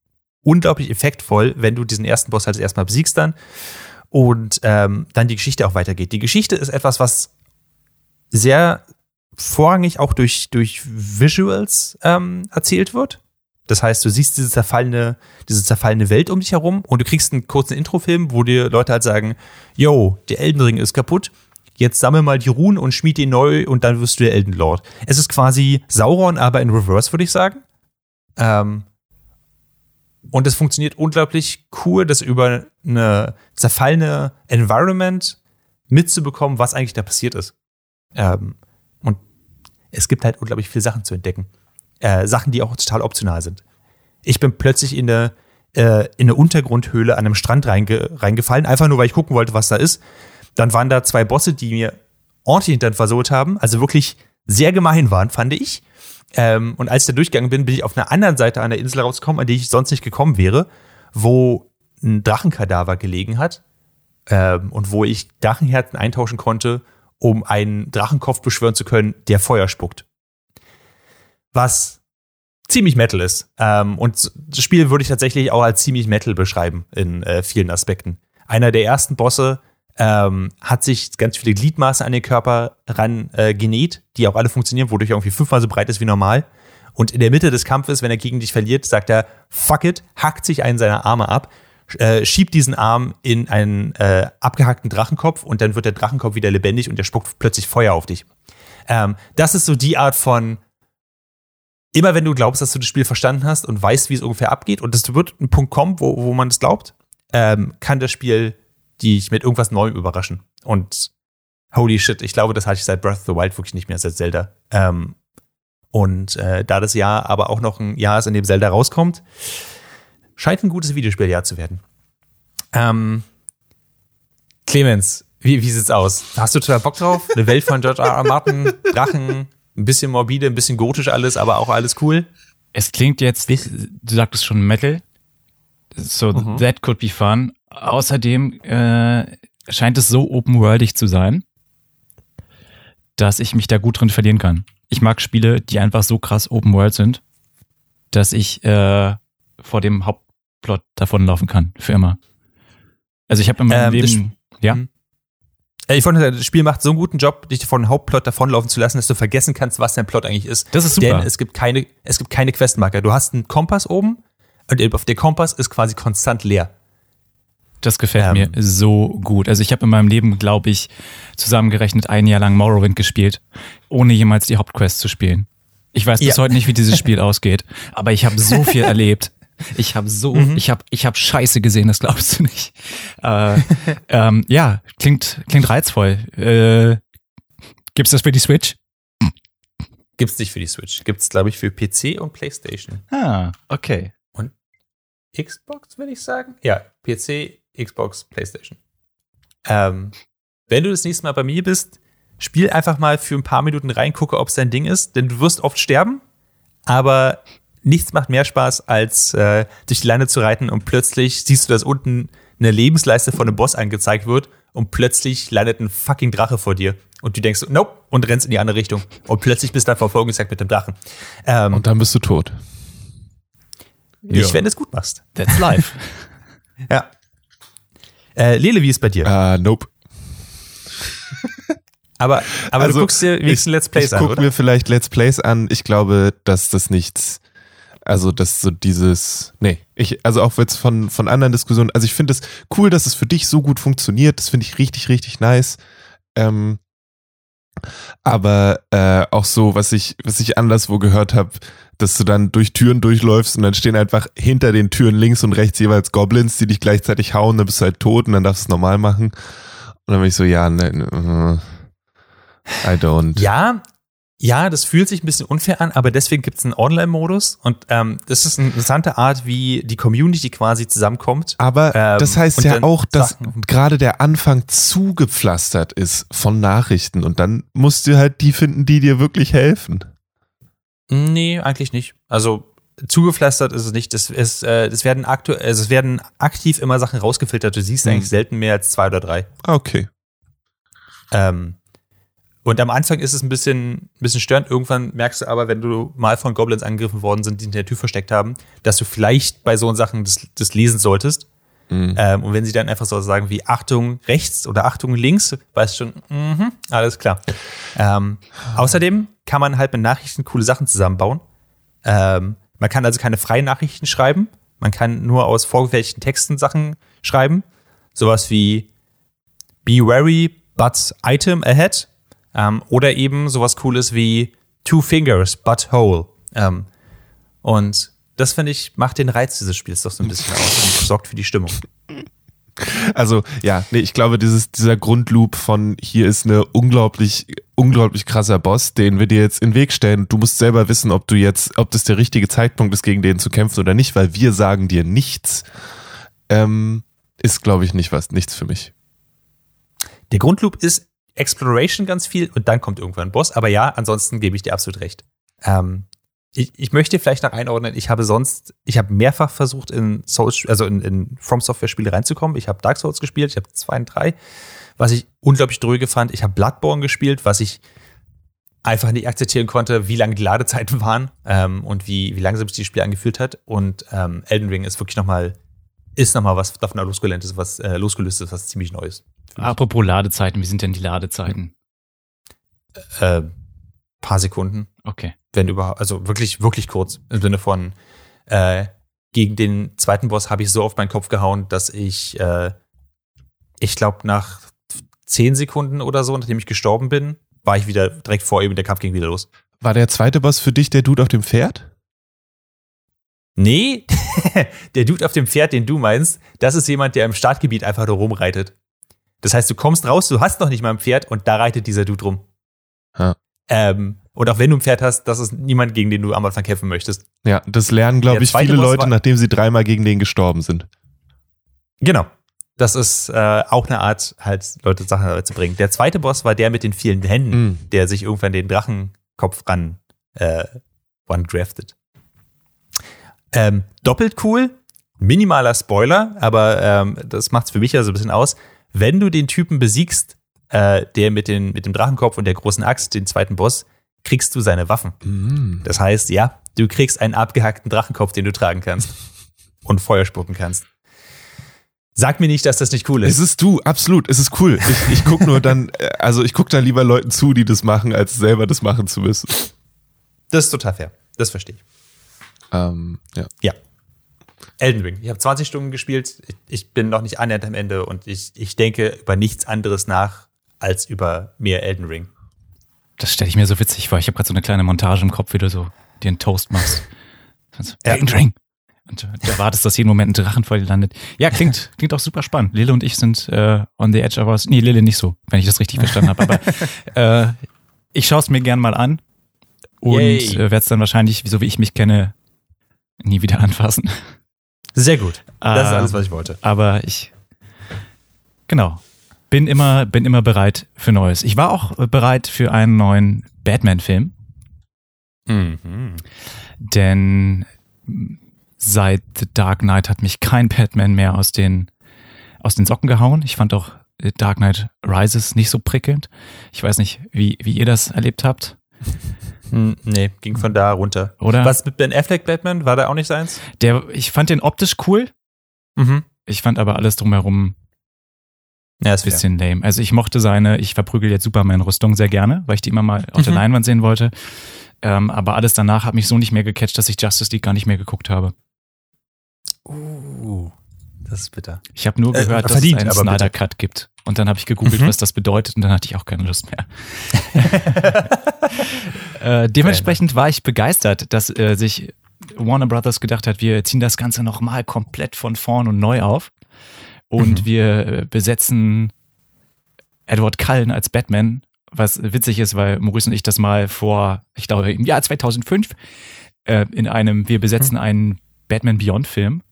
unglaublich effektvoll, wenn du diesen ersten Boss halt erstmal besiegst dann und ähm, dann die Geschichte auch weitergeht. Die Geschichte ist etwas, was sehr vorrangig auch durch, durch Visuals ähm, erzählt wird. Das heißt, du siehst diese zerfallene, diese zerfallene Welt um dich herum und du kriegst einen kurzen Introfilm, wo dir Leute halt sagen, yo, der Eldenring ist kaputt, jetzt sammel mal die Runen und schmied ihn neu und dann wirst du der Elden Lord. Es ist quasi Sauron, aber in Reverse, würde ich sagen. Ähm, und es funktioniert unglaublich cool, das über eine zerfallene Environment mitzubekommen, was eigentlich da passiert ist. Ähm, und es gibt halt unglaublich viele Sachen zu entdecken äh, Sachen, die auch total optional sind. Ich bin plötzlich in eine, äh, in eine Untergrundhöhle an einem Strand reinge reingefallen, einfach nur, weil ich gucken wollte, was da ist. Dann waren da zwei Bosse, die mir ordentlich hinter versohlt haben, also wirklich sehr gemein waren, fand ich. Ähm, und als ich da durchgegangen bin, bin ich auf einer anderen Seite an der Insel rausgekommen, an die ich sonst nicht gekommen wäre, wo ein Drachenkadaver gelegen hat ähm, und wo ich Drachenherzen eintauschen konnte, um einen Drachenkopf beschwören zu können, der Feuer spuckt was ziemlich Metal ist. Ähm, und das Spiel würde ich tatsächlich auch als ziemlich Metal beschreiben in äh, vielen Aspekten. Einer der ersten Bosse ähm, hat sich ganz viele Gliedmaße an den Körper ran äh, genäht, die auch alle funktionieren, wodurch er irgendwie fünfmal so breit ist wie normal. Und in der Mitte des Kampfes, wenn er gegen dich verliert, sagt er, fuck it, hackt sich einen seiner Arme ab, äh, schiebt diesen Arm in einen äh, abgehackten Drachenkopf und dann wird der Drachenkopf wieder lebendig und der spuckt plötzlich Feuer auf dich. Ähm, das ist so die Art von immer wenn du glaubst, dass du das Spiel verstanden hast und weißt, wie es ungefähr abgeht, und es wird ein Punkt kommen, wo, wo man es glaubt, ähm, kann das Spiel dich mit irgendwas Neuem überraschen. Und holy shit, ich glaube, das hatte ich seit Breath of the Wild wirklich nicht mehr, seit Zelda. Ähm, und äh, da das Jahr aber auch noch ein Jahr ist, in dem Zelda rauskommt, scheint ein gutes Videospieljahr zu werden. Ähm, Clemens, wie, wie sieht's aus? Hast du total Bock drauf? Eine Welt von George R. R. Martin, Drachen, ein bisschen morbide, ein bisschen gotisch alles, aber auch alles cool. Es klingt jetzt, du sagtest schon Metal. So, mhm. that could be fun. Außerdem äh, scheint es so open-worldig zu sein, dass ich mich da gut drin verlieren kann. Ich mag Spiele, die einfach so krass open-world sind, dass ich äh, vor dem Hauptplot davonlaufen kann, für immer. Also ich habe in meinem ähm, Leben, ja. Äh, ich fand, das Spiel macht so einen guten Job, dich von Hauptplot davonlaufen zu lassen, dass du vergessen kannst, was dein Plot eigentlich ist. Das ist super. Denn es gibt keine, es gibt keine Questmarker. Du hast einen Kompass oben und auf der Kompass ist quasi konstant leer. Das gefällt ähm, mir so gut. Also ich habe in meinem Leben, glaube ich, zusammengerechnet ein Jahr lang Morrowind gespielt, ohne jemals die Hauptquest zu spielen. Ich weiß bis ja. heute nicht, wie dieses Spiel ausgeht, aber ich habe so viel erlebt. Ich habe so, mhm. ich habe, ich habe Scheiße gesehen, das glaubst du nicht. Äh, ähm, ja, klingt, klingt reizvoll. Äh, gibt's das für die Switch? Gibt's nicht für die Switch. Gibt's, glaube ich, für PC und PlayStation. Ah, okay. Und Xbox, würde ich sagen? Ja, PC, Xbox, PlayStation. Ähm, wenn du das nächste Mal bei mir bist, spiel einfach mal für ein paar Minuten rein, gucke, ob es dein Ding ist, denn du wirst oft sterben, aber nichts macht mehr Spaß, als äh, durch die Leine zu reiten und plötzlich siehst du, dass unten eine Lebensleiste von einem Boss angezeigt wird und plötzlich landet ein fucking Drache vor dir. Und du denkst, nope, und rennst in die andere Richtung. Und plötzlich bist du dann verfolgungsjagd mit dem Drachen. Ähm, Und dann bist du tot. nicht, wenn du es gut machst. That's life. Ja. Äh, Lele, wie ist bei dir? Ah, nope. Aber, aber Also, du guckst dir wenigstens Let's Plays ich an, guck oder? mir vielleicht Let's Plays an. Ich glaube, dass das nichts, also dass so dieses, nee, ich, also auch jetzt von, von anderen Diskussionen, also ich finde es cool, dass es für dich so gut funktioniert. Das finde ich richtig, richtig nice. Ähm, aber äh, auch so, was ich, was ich anderswo gehört habe, dass du dann durch Türen durchläufst und dann stehen einfach hinter den Türen links und rechts jeweils Goblins, die dich gleichzeitig hauen, dann bist du halt tot und dann darfst du es normal machen. Und dann bin ich so, ja, ne, ne, I don't. Ja, ja, das fühlt sich ein bisschen unfair an, aber deswegen gibt es einen Online-Modus und ähm, das ist eine interessante Art, wie die Community quasi zusammenkommt. Aber Ähm, das heißt ja auch, dass gerade der Anfang zugepflastert ist von Nachrichten und dann musst du halt die finden, die dir wirklich helfen. Nee, eigentlich nicht. Also zugepflastert ist es nicht. Das, ist, äh, das werden aktuell, also es werden aktiv immer Sachen rausgefiltert. Du siehst Hm. eigentlich selten mehr als zwei oder drei. Ah, Okay. Ähm, und am Anfang ist es ein bisschen, ein bisschen störend. Irgendwann merkst du aber, wenn du mal von Goblins angegriffen worden sind, die in der Tür versteckt haben, dass du vielleicht bei so Sachen das, das lesen solltest. Mhm. Ähm, und wenn sie dann einfach so sagen wie Achtung rechts oder Achtung links, weißt du schon, mhm, alles klar. Ähm, außerdem kann man halt mit Nachrichten coole Sachen zusammenbauen. Ähm, man kann also keine freien Nachrichten schreiben. Man kann nur aus vorgefertigten Texten Sachen schreiben. Sowas wie Be wary, but item ahead. Ähm, oder eben sowas Cooles wie Two fingers, but whole. Ähm, und das, finde ich, macht den Reiz dieses Spiels doch so ein bisschen aus und sorgt für die Stimmung. Also ja, nee, ich glaube, dieses, dieser Grundloop von hier ist eine unglaublich, unglaublich krasser Boss, den wir dir jetzt in den Weg stellen. Du musst selber wissen, ob du jetzt, ob das der richtige Zeitpunkt ist, gegen den zu kämpfen oder nicht, weil wir sagen dir nichts. Ähm, ist, glaube ich, nicht was, nichts für mich. Der Grundloop ist Exploration ganz viel und dann kommt irgendwann ein Boss. Aber ja, ansonsten gebe ich dir absolut recht. Ähm, ich, ich möchte vielleicht noch einordnen, ich habe sonst, ich habe mehrfach versucht, in Souls, also in, in From Software-Spiele reinzukommen. Ich habe Dark Souls gespielt, ich habe zwei und drei, was ich unglaublich dröge fand. Ich habe Bloodborne gespielt, was ich einfach nicht akzeptieren konnte, wie lange die Ladezeiten waren ähm, und wie, wie langsam sich das Spiel angefühlt hat. Und ähm, Elden Ring ist wirklich nochmal, ist nochmal was davon losgelöst ist, was äh, losgelöst ist, was ziemlich Neues. Apropos Ladezeiten, wie sind denn die Ladezeiten? Äh, paar Sekunden, Okay. wenn überhaupt, also wirklich, wirklich kurz. Im Sinne von, äh, gegen den zweiten Boss habe ich so auf meinen Kopf gehauen, dass ich, äh, ich glaube, nach zehn Sekunden oder so, nachdem ich gestorben bin, war ich wieder direkt vor ihm und der Kampf ging wieder los. War der zweite Boss für dich der Dude auf dem Pferd? Nee, der Dude auf dem Pferd, den du meinst, das ist jemand, der im Startgebiet einfach nur rumreitet. Das heißt, du kommst raus, du hast noch nicht mal ein Pferd und da reitet dieser Dude rum. Ja. Ähm, und auch wenn du ein Pferd hast, das ist niemand, gegen den du am Anfang kämpfen möchtest. Ja, das lernen, glaube ich, viele Boss Leute, nachdem sie dreimal gegen den gestorben sind. Genau. Das ist äh, auch eine Art, halt Leute Sachen zu bringen. Der zweite Boss war der mit den vielen Händen, Mhm. der sich irgendwann den Drachenkopf ran, äh, ran draftet. Ähm, doppelt cool, minimaler Spoiler, aber ähm, das macht's für mich ja so ein bisschen aus. Wenn du den Typen besiegst, äh, der mit, den, mit dem Drachenkopf und der großen Axt, den zweiten Boss, kriegst du seine Waffen. Mhm. Das heißt, ja, du kriegst einen abgehackten Drachenkopf, den du tragen kannst und Feuer spucken kannst. Sag mir nicht, dass das nicht cool ist. Es ist du, absolut, es ist cool. Ich, ich guck nur dann, äh, also ich guck dann lieber Leuten zu, die das machen, als selber das machen zu müssen. Das ist total fair. Das verstehe ich. Ähm, ja. Ja. Elden Ring. Ich habe 20 Stunden gespielt. Ich, ich bin noch nicht annähernd am Ende und ich, ich denke über nichts anderes nach als über mehr Elden Ring. Das stelle ich mir so witzig vor. Ich habe gerade so eine kleine Montage im Kopf, wie du so dir einen Toast machst. So. Elden Ring. Und du erwartest, dass jeden Moment ein Drachen vor dir landet. Ja, klingt, klingt auch super spannend. Lille und ich sind äh, on the edge of ours. Nee, Lille nicht so, wenn ich das richtig verstanden habe. Aber äh, ich schaue es mir gern mal an und äh, werde es dann wahrscheinlich, so wie ich mich kenne, nie wieder anfassen. Sehr gut. Das ist Ähm, alles, was ich wollte. Aber ich, genau, bin immer, bin immer bereit für Neues. Ich war auch bereit für einen neuen Batman-Film, Mhm. denn seit The Dark Knight hat mich kein Batman mehr aus den, aus den Socken gehauen. Ich fand auch Dark Knight Rises nicht so prickelnd. Ich weiß nicht, wie, wie ihr das erlebt habt. Hm, nee, ging von da runter. Oder? Was mit Ben Affleck Batman? War der auch nicht seins? Der, ich fand den optisch cool. Mhm. Ich fand aber alles drumherum Ja, ein ist bisschen lame. Also ich mochte seine, ich verprügel jetzt Superman-Rüstung sehr gerne, weil ich die immer mal auf der Mhm. Leinwand sehen wollte. Ähm, aber alles danach hat mich so nicht mehr gecatcht, dass ich Justice League gar nicht mehr geguckt habe. Uh, das ist bitter. Ich habe nur Äh, gehört, dass verdient, es einen. Snyder Cut gibt. Und dann habe ich gegoogelt, Mhm. was das bedeutet und dann hatte ich auch keine Lust mehr. äh, dementsprechend war ich begeistert, dass äh, sich Warner Brothers gedacht hat, wir ziehen das Ganze nochmal komplett von vorn und neu auf. Und Mhm. wir äh, besetzen Edward Cullen als Batman, was witzig ist, weil Maurice und ich das mal vor, ich glaube, im Jahr 2005 äh, in einem Wir besetzen Mhm. einen Batman Beyond Film, äh,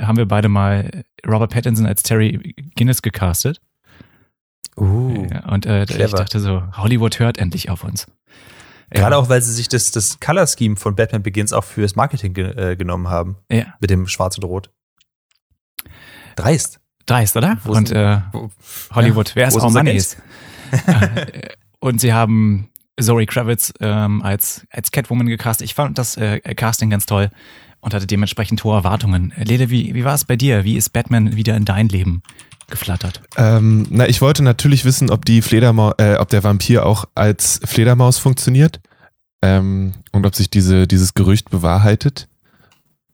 haben wir beide mal Robert Pattinson als Terry Guinness gecastet. Uh. Ja, und äh, ich dachte so, Hollywood hört endlich auf uns. Gerade auch, weil sie sich das, das Color Scheme von Batman Begins auch fürs Marketing ge äh, genommen haben. Ja, Mit dem Schwarz und Rot. Dreist. dreist, oder? Wo und sind- äh, wo- Hollywood, wer ist auch Money ist. Äh, und sie haben Zoe Kravitz ähm, als, als Catwoman gecastet. Ich fand das äh, Casting ganz toll und hatte dementsprechend hohe Erwartungen. Lede, wie, wie war es bei dir? Wie ist Batman wieder in dein Leben geflattert? Ähm, na, ich wollte natürlich wissen, ob die Fledermaus, äh, ob der Vampir auch als Fledermaus funktioniert ähm, und ob sich diese, dieses Gerücht bewahrheitet.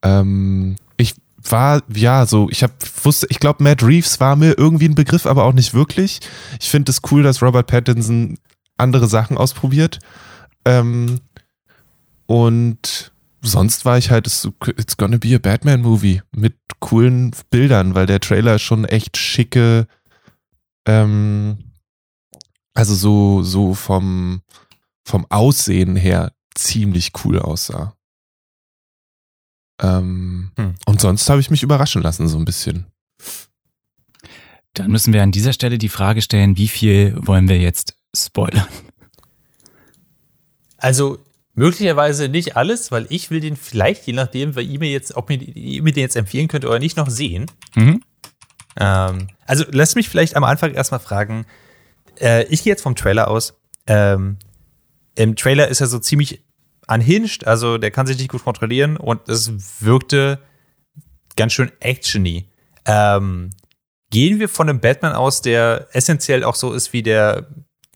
Ähm, ich war, ja, so, ich hab, wusste, ich glaube, Matt Reeves war mir irgendwie ein Begriff, aber auch nicht wirklich. Ich finde es cool, dass Robert Pattinson andere Sachen ausprobiert. Ähm, und sonst war ich halt, it's, it's gonna be a Batman-Movie mit coolen Bildern, weil der Trailer schon echt schicke, ähm, also so, so vom, vom Aussehen her ziemlich cool aussah. Ähm, Hm. Und sonst habe ich mich überraschen lassen, so ein bisschen. Dann müssen wir an dieser Stelle die Frage stellen, wie viel wollen wir jetzt spoilern? Also möglicherweise nicht alles, weil ich will den vielleicht, je nachdem, weil ihr mir jetzt, ob mir, ihr mir den jetzt empfehlen könnt oder nicht, noch sehen. Mhm. Ähm, also lasst mich vielleicht am Anfang erstmal fragen. Äh, ich gehe jetzt vom Trailer aus. Ähm, Im Trailer ist er so ziemlich unhinged, also der kann sich nicht gut kontrollieren und es wirkte ganz schön actiony. Ähm, gehen wir von einem Batman aus, der essentiell auch so ist wie der,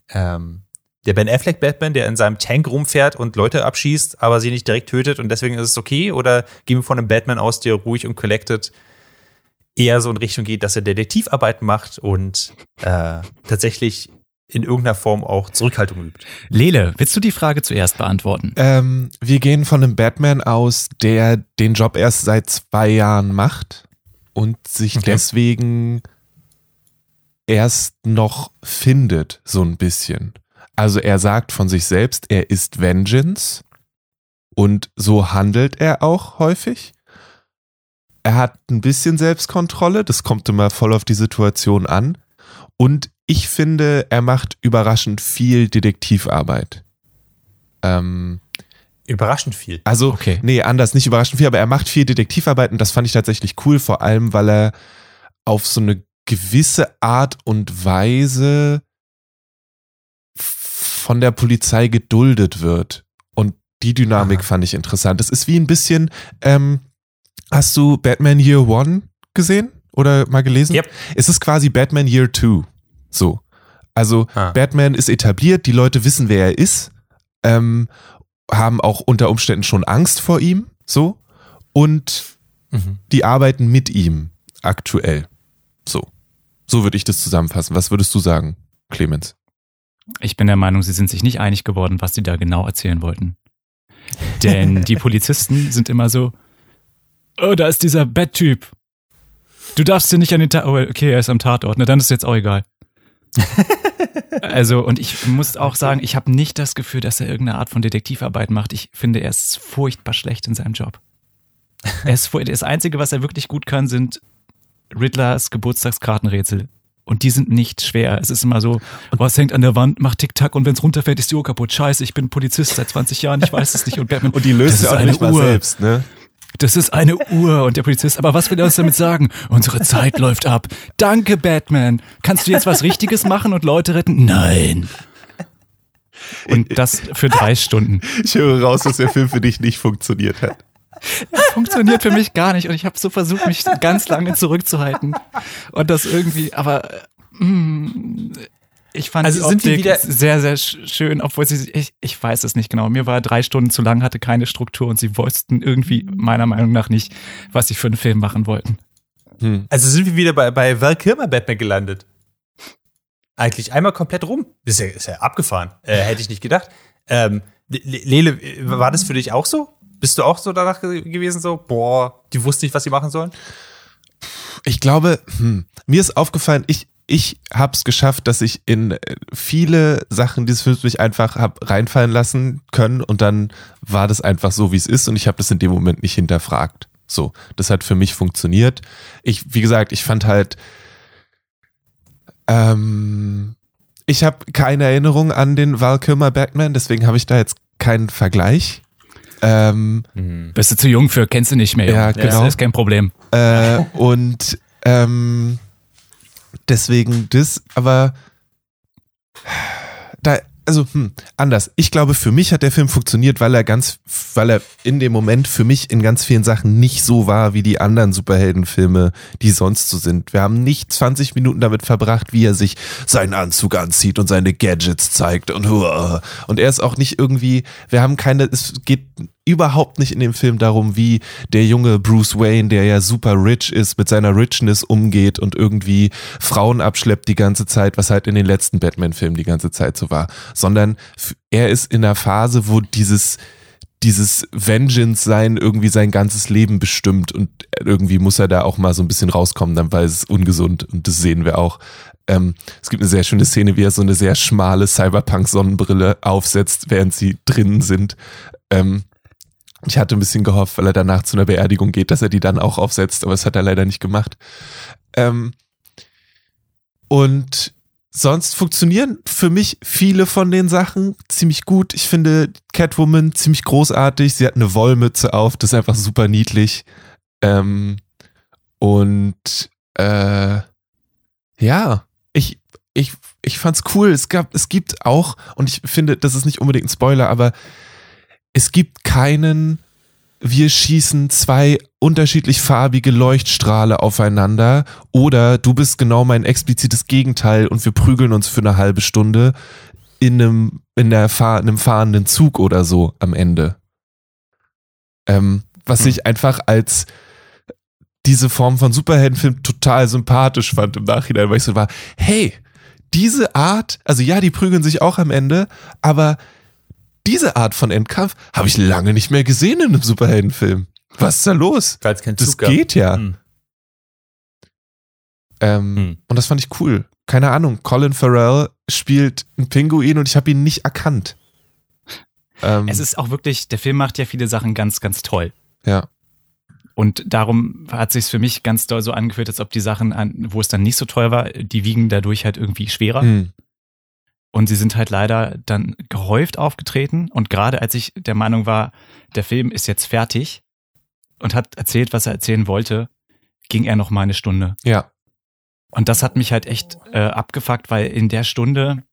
ähm, der Ben Affleck Batman, der in seinem Tank rumfährt und Leute abschießt, aber sie nicht direkt tötet und deswegen ist es okay? Oder gehen wir von einem Batman aus, der ruhig und collected eher so in Richtung geht, dass er Detektivarbeit macht und äh, tatsächlich in irgendeiner Form auch Zurückhaltung übt. Lele, willst du die Frage zuerst beantworten? Ähm, wir gehen von einem Batman aus, der den Job erst seit zwei Jahren macht und sich Okay. deswegen erst noch findet, so ein bisschen. Also er sagt von sich selbst, er ist Vengeance und so handelt er auch häufig. Er hat ein bisschen Selbstkontrolle, das kommt immer voll auf die Situation an. Und ich finde, er macht überraschend viel Detektivarbeit. Ähm, Überraschend viel. also, Okay. nee, anders, nicht überraschend viel, aber er macht viel Detektivarbeit und das fand ich tatsächlich cool, vor allem, weil er auf so eine gewisse Art und Weise von der Polizei geduldet wird. Und die Dynamik Aha. fand ich interessant. Es ist wie ein bisschen, ähm, hast du Batman Year One gesehen oder mal gelesen? Yep. Es ist quasi Batman Year Two. So. Also Ah. Batman ist etabliert, die Leute wissen, wer er ist, ähm, haben auch unter Umständen schon Angst vor ihm, so, und Mhm. die arbeiten mit ihm aktuell. So. So würde ich das zusammenfassen. Was würdest du sagen, Clemens? Ich bin der Meinung, sie sind sich nicht einig geworden, was sie da genau erzählen wollten. Denn die Polizisten sind immer so, oh, da ist dieser Betttyp. Du darfst hier nicht an den Tatort. Oh, okay, er ist am Tatort. Na, dann ist jetzt auch egal. also, und ich muss auch sagen, ich habe nicht das Gefühl, dass er irgendeine Art von Detektivarbeit macht. Ich finde, er ist furchtbar schlecht in seinem Job. Er ist, das Einzige, was er wirklich gut kann, sind Riddlers Geburtstagskartenrätsel. Und die sind nicht schwer. Es ist immer so, was hängt an der Wand, macht Tick-Tack und wenn es runterfällt, ist die Uhr kaputt. Scheiße, ich bin Polizist seit 20 Jahren, ich weiß es nicht. Und Batman, Und die löst ja auch eine nicht Uhr. selbst, ne? das ist eine Uhr. Und der Polizist, aber was will er uns damit sagen? Unsere Zeit läuft ab. Danke, Batman. Kannst du jetzt was Richtiges machen und Leute retten? Nein. Und das für drei Stunden. Ich höre raus, dass der Film für dich nicht funktioniert hat. Funktioniert für mich gar nicht. Und ich habe so versucht, mich ganz lange zurückzuhalten. Und das irgendwie, aber mm, ich fand Also die Optik wieder- sehr, sehr sch- schön, obwohl sie, ich, ich weiß es nicht genau. Mir war drei Stunden zu lang, hatte keine Struktur und sie wussten irgendwie meiner Meinung nach nicht, was sie für einen Film machen wollten. Hm. Also sind wir wieder bei, bei Val Kilmer Batman gelandet. Eigentlich einmal komplett rum. Ist ja, ist ja abgefahren. Äh, hätte ich nicht gedacht. Ähm, Le- Lele, war das für dich auch so? Bist du auch so danach ge- gewesen, so, boah, die wussten nicht, was sie machen sollen? Ich glaube, hm, mir ist aufgefallen, ich, ich habe es geschafft, dass ich in äh, viele Sachen dieses Films mich einfach hab reinfallen lassen können und dann war das einfach so, wie es ist und ich habe das in dem Moment nicht hinterfragt. So, das hat für mich funktioniert. Ich, wie gesagt, ich fand halt, ähm, ich habe keine Erinnerung an den Val Kilmer Batman, deswegen habe ich da jetzt keinen Vergleich. Ähm, Bist du zu jung für, kennst du nicht mehr. Ja, Junge. genau. Das ist kein Problem. Äh, und ähm, deswegen das, aber da, also hm, anders. Ich glaube, für mich hat der Film funktioniert, weil er ganz, weil er in dem Moment für mich in ganz vielen Sachen nicht so war wie die anderen Superheldenfilme, die sonst so sind. Wir haben nicht 20 Minuten damit verbracht, wie er sich seinen Anzug anzieht und seine Gadgets zeigt und und er ist auch nicht irgendwie, wir haben keine, es geht überhaupt nicht in dem Film darum, wie der junge Bruce Wayne, der ja super rich ist, mit seiner Richness umgeht und irgendwie Frauen abschleppt die ganze Zeit, was halt in den letzten Batman-Filmen die ganze Zeit so war, sondern er ist in einer Phase, wo dieses dieses Vengeance-Sein irgendwie sein ganzes Leben bestimmt und irgendwie muss er da auch mal so ein bisschen rauskommen, dann weil es ungesund und das sehen wir auch. Ähm, es gibt eine sehr schöne Szene, wie er so eine sehr schmale Cyberpunk-Sonnenbrille aufsetzt, während sie drinnen sind. Ähm, ich hatte ein bisschen gehofft, weil er danach zu einer Beerdigung geht, dass er die dann auch aufsetzt, aber das hat er leider nicht gemacht. Ähm, und sonst funktionieren für mich viele von den Sachen ziemlich gut. Ich finde Catwoman ziemlich großartig. Sie hat eine Wollmütze auf, das ist einfach super niedlich. Ähm, und äh, ja, ich, ich, ich fand's cool. Es gab, es gibt auch, und ich finde, das ist nicht unbedingt ein Spoiler, aber es gibt keinen, wir schießen zwei unterschiedlich farbige Leuchtstrahle aufeinander oder du bist genau mein explizites Gegenteil und wir prügeln uns für eine halbe Stunde in einem, in der Fahr einem fahrenden Zug oder so am Ende. Ähm, was Hm. ich einfach als diese Form von Superheldenfilm total sympathisch fand im Nachhinein, weil ich so war, hey, diese Art, also ja, die prügeln sich auch am Ende, aber diese Art von Endkampf habe ich lange nicht mehr gesehen in einem Superheldenfilm. Was ist da los? Weil es kein Das gab. geht ja. Hm. Ähm, Hm. Und das fand ich cool. Keine Ahnung, Colin Farrell spielt einen Pinguin und ich habe ihn nicht erkannt. Ähm, Es ist auch wirklich, der Film macht ja viele Sachen ganz, ganz toll. ja. Und darum hat sich für mich ganz doll so angefühlt, als ob die Sachen, an, wo es dann nicht so toll war, die wiegen dadurch halt irgendwie schwerer. Hm. Und sie sind halt leider dann gehäuft aufgetreten. Und gerade als ich der Meinung war, der Film ist jetzt fertig und hat erzählt, was er erzählen wollte, ging er noch mal eine Stunde. Ja. Und das hat mich halt echt äh, abgefuckt, weil in der Stunde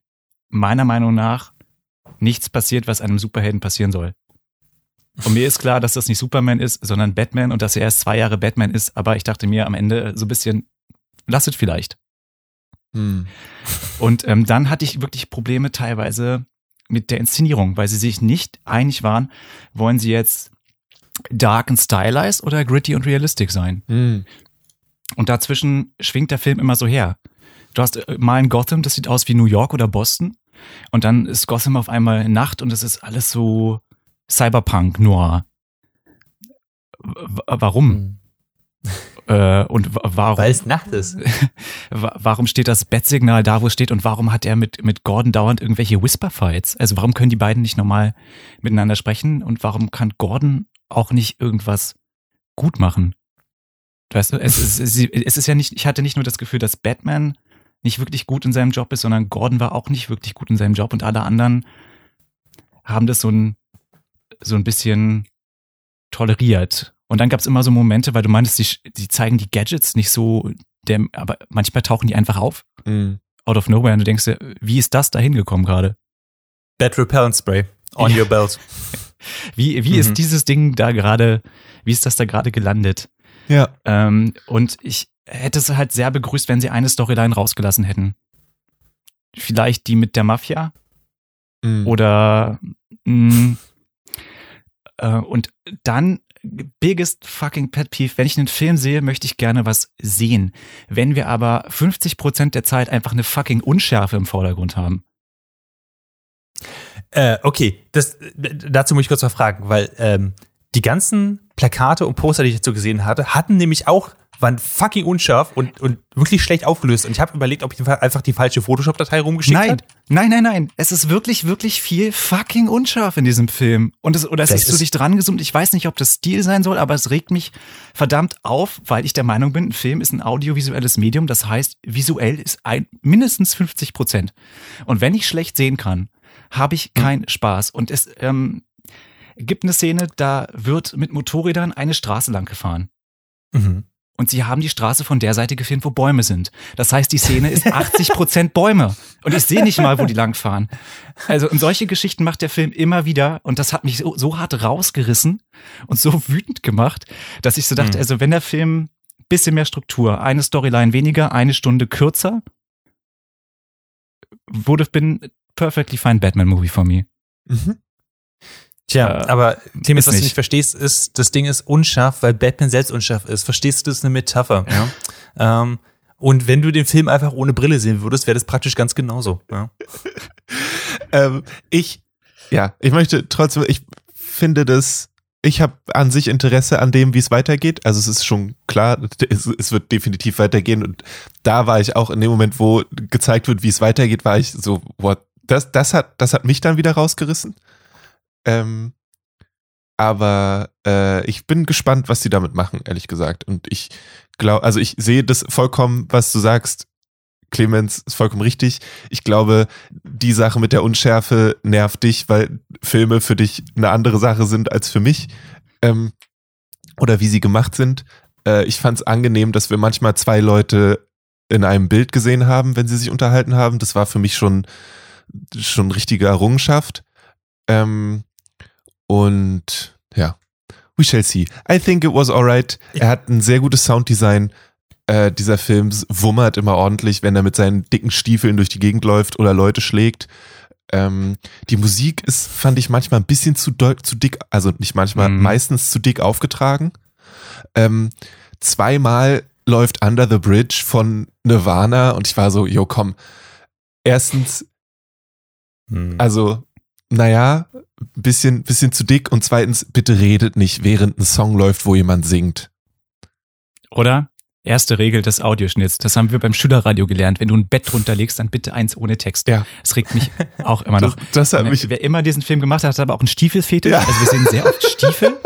meiner Meinung nach nichts passiert, was einem Superhelden passieren soll. Und mir ist klar, dass das nicht Superman ist, sondern Batman und dass er erst zwei Jahre Batman ist. Aber ich dachte mir am Ende so ein bisschen, lasset vielleicht. Hm. Und ähm, dann hatte ich wirklich Probleme teilweise mit der Inszenierung, weil sie sich nicht einig waren, wollen sie jetzt dark and stylized oder gritty und realistic sein. Hm. Und dazwischen schwingt der Film immer so her. Du hast äh, mal in Gotham, das sieht aus wie New York oder Boston. Und dann ist Gotham auf einmal Nacht und es ist alles so Cyberpunk noir. W warum? Äh, und warum? Weil es Nacht ist. Wa- Warum steht das Bettsignal da, wo es steht und warum hat er mit, mit Gordon dauernd irgendwelche Whisper-Fights? Also warum können die beiden nicht normal miteinander sprechen und warum kann Gordon auch nicht irgendwas gut machen? Weißt du, es ist, es ist- es ist ja nicht, ich hatte nicht nur das Gefühl, dass Batman nicht wirklich gut in seinem Job ist, sondern Gordon war auch nicht wirklich gut in seinem Job und alle anderen haben das so ein, so ein bisschen toleriert Und dann gab es immer so Momente, weil du meintest, sie, sie zeigen die Gadgets nicht so, der, aber manchmal tauchen die einfach auf, Mhm. out of nowhere, und du denkst dir, wie ist das da hingekommen gerade? Bad Repellent Spray on Ja. your belt. Wie, wie Mhm. ist dieses Ding da gerade, wie ist das da gerade gelandet? Ja. Ähm, und ich hätte es halt sehr begrüßt, wenn sie eine Storyline rausgelassen hätten. Vielleicht die mit der Mafia Mhm. oder mh, äh, und dann biggest fucking pet peeve, wenn ich einen Film sehe, möchte ich gerne was sehen. Wenn wir aber 50% der Zeit einfach eine fucking Unschärfe im Vordergrund haben. Äh, okay, das, dazu muss ich kurz mal fragen, weil ähm, die ganzen Plakate und Poster, die ich dazu gesehen hatte, hatten nämlich auch, waren fucking unscharf und, und wirklich schlecht aufgelöst. Und ich habe überlegt, ob ich einfach die falsche Photoshop-Datei rumgeschickt Nein, habe. nein, nein, nein. Es ist wirklich, wirklich viel fucking unscharf in diesem Film. Und es, oder es ist ist- dicht dran gezoomt. Ich weiß nicht, ob das Stil sein soll, aber es regt mich verdammt auf, weil ich der Meinung bin, ein Film ist ein audiovisuelles Medium. Das heißt, visuell ist ein, mindestens 50 Prozent. Und wenn ich schlecht sehen kann, habe ich keinen Spaß. Und es ähm, gibt eine Szene, da wird mit Motorrädern eine Straße lang gefahren. Mhm. Und sie haben die Straße von der Seite gefilmt, wo Bäume sind. Das heißt, die Szene ist 80 Prozent Bäume. Und ich sehe nicht mal, wo die langfahren. Also, und solche Geschichten macht der Film immer wieder. Und das hat mich so, so hart rausgerissen und so wütend gemacht, dass ich so dachte, Hm. also wenn der Film ein bisschen mehr Struktur, eine Storyline weniger, eine Stunde kürzer, would have been perfectly fine Batman-Movie for me. Mhm. Tja, Äh, aber ist was du nicht. nicht verstehst, ist, das Ding ist unscharf, weil Batman selbst unscharf ist. Verstehst du, das ist eine Metapher. Ja? ähm, und wenn du den Film einfach ohne Brille sehen würdest, wäre das praktisch ganz genauso. Ja? ähm, ich, ja, ich möchte trotzdem, ich finde das, ich habe an sich Interesse an dem, wie es weitergeht. Also es ist schon klar, es, es wird definitiv weitergehen. Und da war ich auch in dem Moment, wo gezeigt wird, wie es weitergeht, war ich so, what? Das, das hat, das hat mich dann wieder rausgerissen. Ähm, aber äh, ich bin gespannt, was sie damit machen, ehrlich gesagt. Und ich glaube, also ich sehe das vollkommen, was du sagst, Clemens, ist vollkommen richtig. Ich glaube, die Sache mit der Unschärfe nervt dich, weil Filme für dich eine andere Sache sind als für mich. Ähm, oder wie sie gemacht sind. Äh, ich fand es angenehm, dass wir manchmal zwei Leute in einem Bild gesehen haben, wenn sie sich unterhalten haben. Das war für mich schon, schon richtige Errungenschaft. Ähm, und ja, we shall see. I think it was alright. Er hat ein sehr gutes Sounddesign. Äh, dieser Film wummert immer ordentlich, wenn er mit seinen dicken Stiefeln durch die Gegend läuft oder Leute schlägt. Ähm, die Musik ist, fand ich manchmal ein bisschen zu, zu dick, also nicht manchmal, Mhm. meistens zu dick aufgetragen. Ähm, zweimal läuft Under the Bridge von Nirvana und ich war so, yo, komm. Erstens, Hm. also, naja, bisschen, bisschen zu dick und zweitens, bitte redet nicht, während ein Song läuft, wo jemand singt. Oder? Erste Regel des Audioschnitts. Das haben wir beim Schülerradio gelernt. Wenn du ein Bett drunter legst, dann bitte eins ohne Text. Ja. Das regt mich auch immer Das, noch. das hat mich, Wer immer diesen Film gemacht hat, hat aber auch einen Stiefelfetisch. Ja. Also wir sehen sehr oft Stiefel.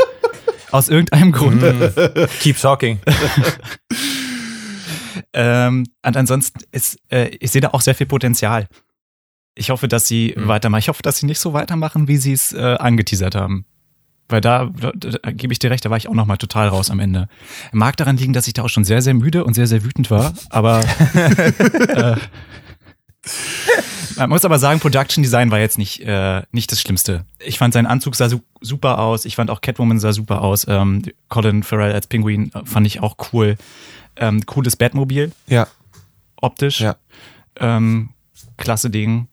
Aus irgendeinem Grund. Hm. Keep talking. Ähm, und ansonsten ist, äh, ich sehe da auch sehr viel Potenzial. Ich hoffe, dass sie Mhm. weitermachen. Ich hoffe, dass sie nicht so weitermachen, wie sie es äh, angeteasert haben. Weil da, da, da gebe ich dir recht, da war ich auch noch mal total raus am Ende. Mag daran liegen, dass ich da auch schon sehr, sehr müde und sehr, sehr wütend war. Aber äh, man muss aber sagen, Production Design war jetzt nicht, äh, nicht das Schlimmste. Ich fand seinen Anzug sah su super aus. Ich fand auch Catwoman sah super aus. Ähm, Colin Farrell als Penguin äh, fand ich auch cool. Ähm, cooles Batmobil ja, optisch. Ja. Ähm, klasse Ding.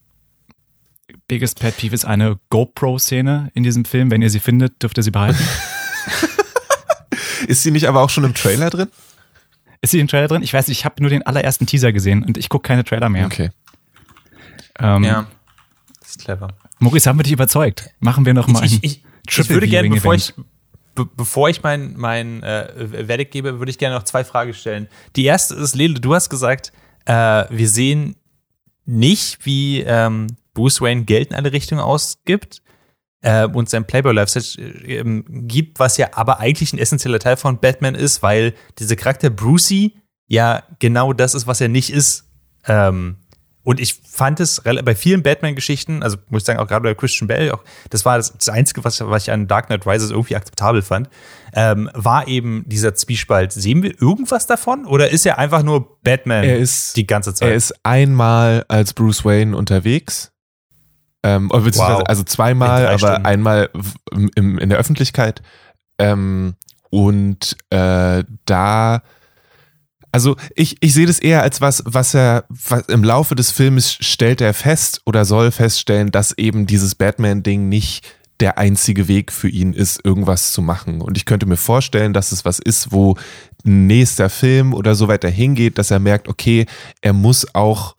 Biggest Pet Peeve ist eine GoPro-Szene in diesem Film. Wenn ihr sie findet, dürft ihr sie behalten. ist sie nicht aber auch schon im Trailer drin? ist sie im Trailer drin? Ich weiß nicht, ich habe nur den allerersten Teaser gesehen und ich gucke keine Trailer mehr. Okay. Ähm, Ja. Das ist clever. Maurice, haben wir dich überzeugt? Machen wir noch mal Ich, ich, ich, würde gerne, bevor ich, be bevor ich mein, mein äh, Verdict gebe, würde ich gerne noch zwei Fragen stellen. Die erste ist, Lele, du hast gesagt, äh, wir sehen nicht, wie ähm, Bruce Wayne Geld in alle Richtungen ausgibt äh, und sein Playboy-Lifestyle äh, ähm, gibt, was ja aber eigentlich ein essentieller Teil von Batman ist, weil dieser Charakter Brucey ja genau das ist, was er nicht ist. Ähm, Und ich fand es bei vielen Batman-Geschichten, also muss ich sagen, auch gerade bei Christian Bell, auch, das war das, das Einzige, was, was ich an Dark Knight Rises irgendwie akzeptabel fand, ähm, war eben dieser Zwiespalt. Sehen wir irgendwas davon? Oder ist er einfach nur Batman Er ist- die ganze Zeit? Er ist einmal als Bruce Wayne unterwegs. Ähm, beziehungsweise, Wow. also zweimal, aber Stunden. einmal im, in der Öffentlichkeit. Ähm, und äh, da, also ich, ich sehe das eher als was, was er was im Laufe des Filmes stellt er fest oder soll feststellen, dass eben dieses Batman-Ding nicht der einzige Weg für ihn ist, irgendwas zu machen. Und ich könnte mir vorstellen, dass es was ist, wo ein nächster Film oder so weiter hingeht, dass er merkt, okay, er muss auch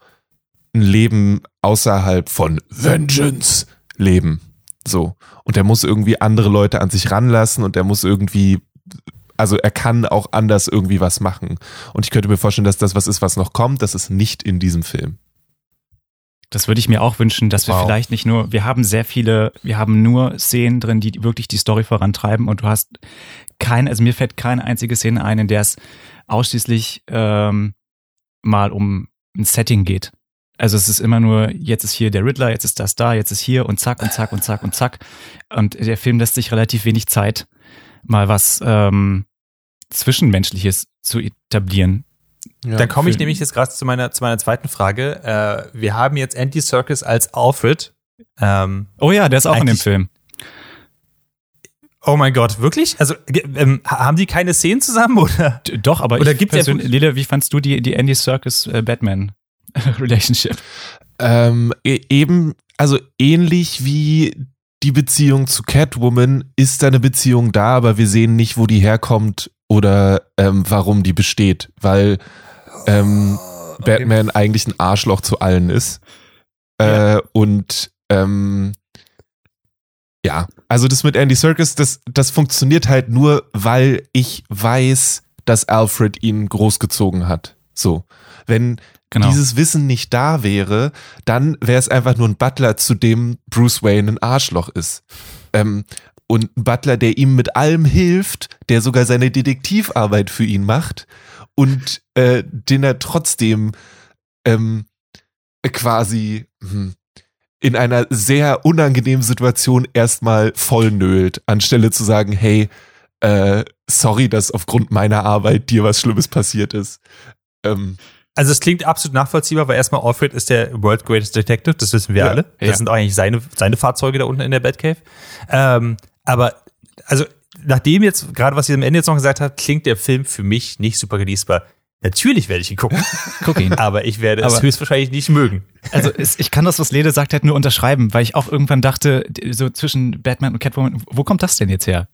ein Leben außerhalb von Vengeance leben. So. Und er muss irgendwie andere Leute an sich ranlassen und er muss irgendwie, also er kann auch anders irgendwie was machen. Und ich könnte mir vorstellen, dass das was ist, was noch kommt. Das ist nicht in diesem Film. Das würde ich mir auch wünschen, dass wir Wow. vielleicht nicht nur, wir haben sehr viele, wir haben nur Szenen drin, die wirklich die Story vorantreiben und du hast kein, also mir fällt keine einzige Szene ein, in der es ausschließlich ähm, mal um ein Setting geht. Also es ist immer nur, jetzt ist hier der Riddler, jetzt ist das da, jetzt ist hier und zack und zack und zack und zack. Und der Film lässt sich relativ wenig Zeit, mal was ähm, Zwischenmenschliches zu etablieren. Ja, Dann komme ich nämlich jetzt gerade zu meiner, zu meiner zweiten Frage. Äh, wir haben jetzt Andy Serkis als Alfred. Ähm, Oh ja, der ist auch in dem Film. oh mein Gott, wirklich? Also ähm, ha- haben die keine Szenen zusammen oder? D- Doch, aber Oder ich gibt's ja- persönlich, Lila, wie fandst du die, die Andy Serkis äh, Batman Relationship? Ähm, e- eben, also ähnlich wie die Beziehung zu Catwoman ist da eine Beziehung da, aber wir sehen nicht, wo die herkommt oder ähm, warum die besteht, weil ähm, Batman eigentlich ein Arschloch zu allen ist. Äh, Und ähm, ja, also das mit Andy Serkis, das, das funktioniert halt nur, weil ich weiß, dass Alfred ihn großgezogen hat. So. Wenn Genau. dieses Wissen nicht da wäre, dann wäre es einfach nur ein Butler, zu dem Bruce Wayne ein Arschloch ist. Ähm, und ein Butler, der ihm mit allem hilft, der sogar seine Detektivarbeit für ihn macht und äh, den er trotzdem ähm, quasi hm, in einer sehr unangenehmen Situation erstmal vollnölt, anstelle zu sagen, hey, äh, sorry, dass aufgrund meiner Arbeit dir was Schlimmes passiert ist. Ähm, Also es klingt absolut nachvollziehbar, weil erstmal Alfred ist der World Greatest Detective, das wissen wir Ja, alle. Das ja. sind eigentlich seine, seine Fahrzeuge da unten in der Batcave. Ähm, aber also nachdem jetzt, gerade was ihr am Ende jetzt noch gesagt habt, klingt der Film für mich nicht super genießbar. Natürlich werde ich ihn gucken, Guck ihn. aber ich werde es Aber- höchstwahrscheinlich nicht mögen. Also es, ich kann das, was Lede sagt, halt nur unterschreiben, weil ich auch irgendwann dachte, so zwischen Batman und Catwoman, wo kommt das denn jetzt her?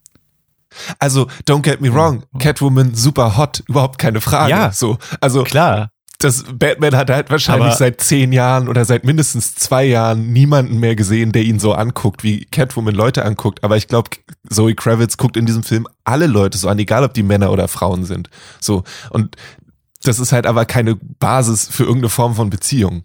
Also, don't get me wrong, Catwoman super hot, überhaupt keine Frage. Ja. so. Also, Klar. Das Batman hat halt wahrscheinlich Aber- seit zehn Jahren oder seit mindestens zwei Jahren niemanden mehr gesehen, der ihn so anguckt, wie Catwoman Leute anguckt. Aber ich glaube, Zoe Kravitz guckt in diesem Film alle Leute so an, egal ob die Männer oder Frauen sind. So. Und das ist halt aber keine Basis für irgendeine Form von Beziehung.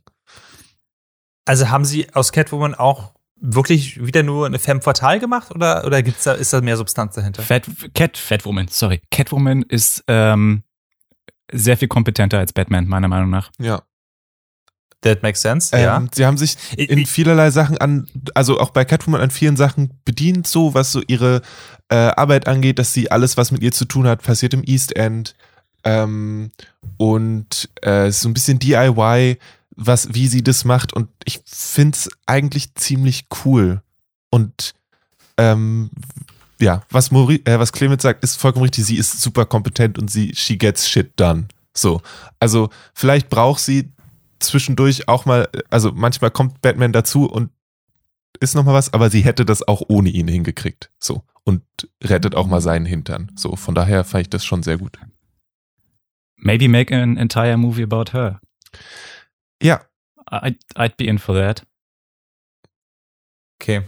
Also haben sie aus Catwoman auch wirklich wieder nur eine Femme fatale gemacht oder, oder gibt's da, ist da mehr Substanz dahinter? Fat, Cat, Fatwoman, sorry. Catwoman ist ähm, sehr viel kompetenter als Batman, meiner Meinung nach. Ja. That makes sense, Ähm, ja. Sie haben sich in vielerlei Sachen an, also auch bei Catwoman an vielen Sachen bedient, so was so ihre äh, Arbeit angeht, dass sie alles, was mit ihr zu tun hat, passiert im East End. Ähm, und äh, so ein bisschen DIY, was, wie sie das macht. Und ich finde es eigentlich ziemlich cool. Und ähm, ja, was, Mori äh, was Clemens sagt, ist vollkommen richtig. Sie ist super kompetent und sie, she gets shit done. So. Also, vielleicht braucht sie zwischendurch auch mal, also manchmal kommt Batman dazu und ist noch mal was, aber sie hätte das auch ohne ihn hingekriegt. So. Und rettet auch mal seinen Hintern. So. Von daher fand ich das schon sehr gut. Maybe make an entire movie about her. Ja. I'd, I'd be in for that. Okay.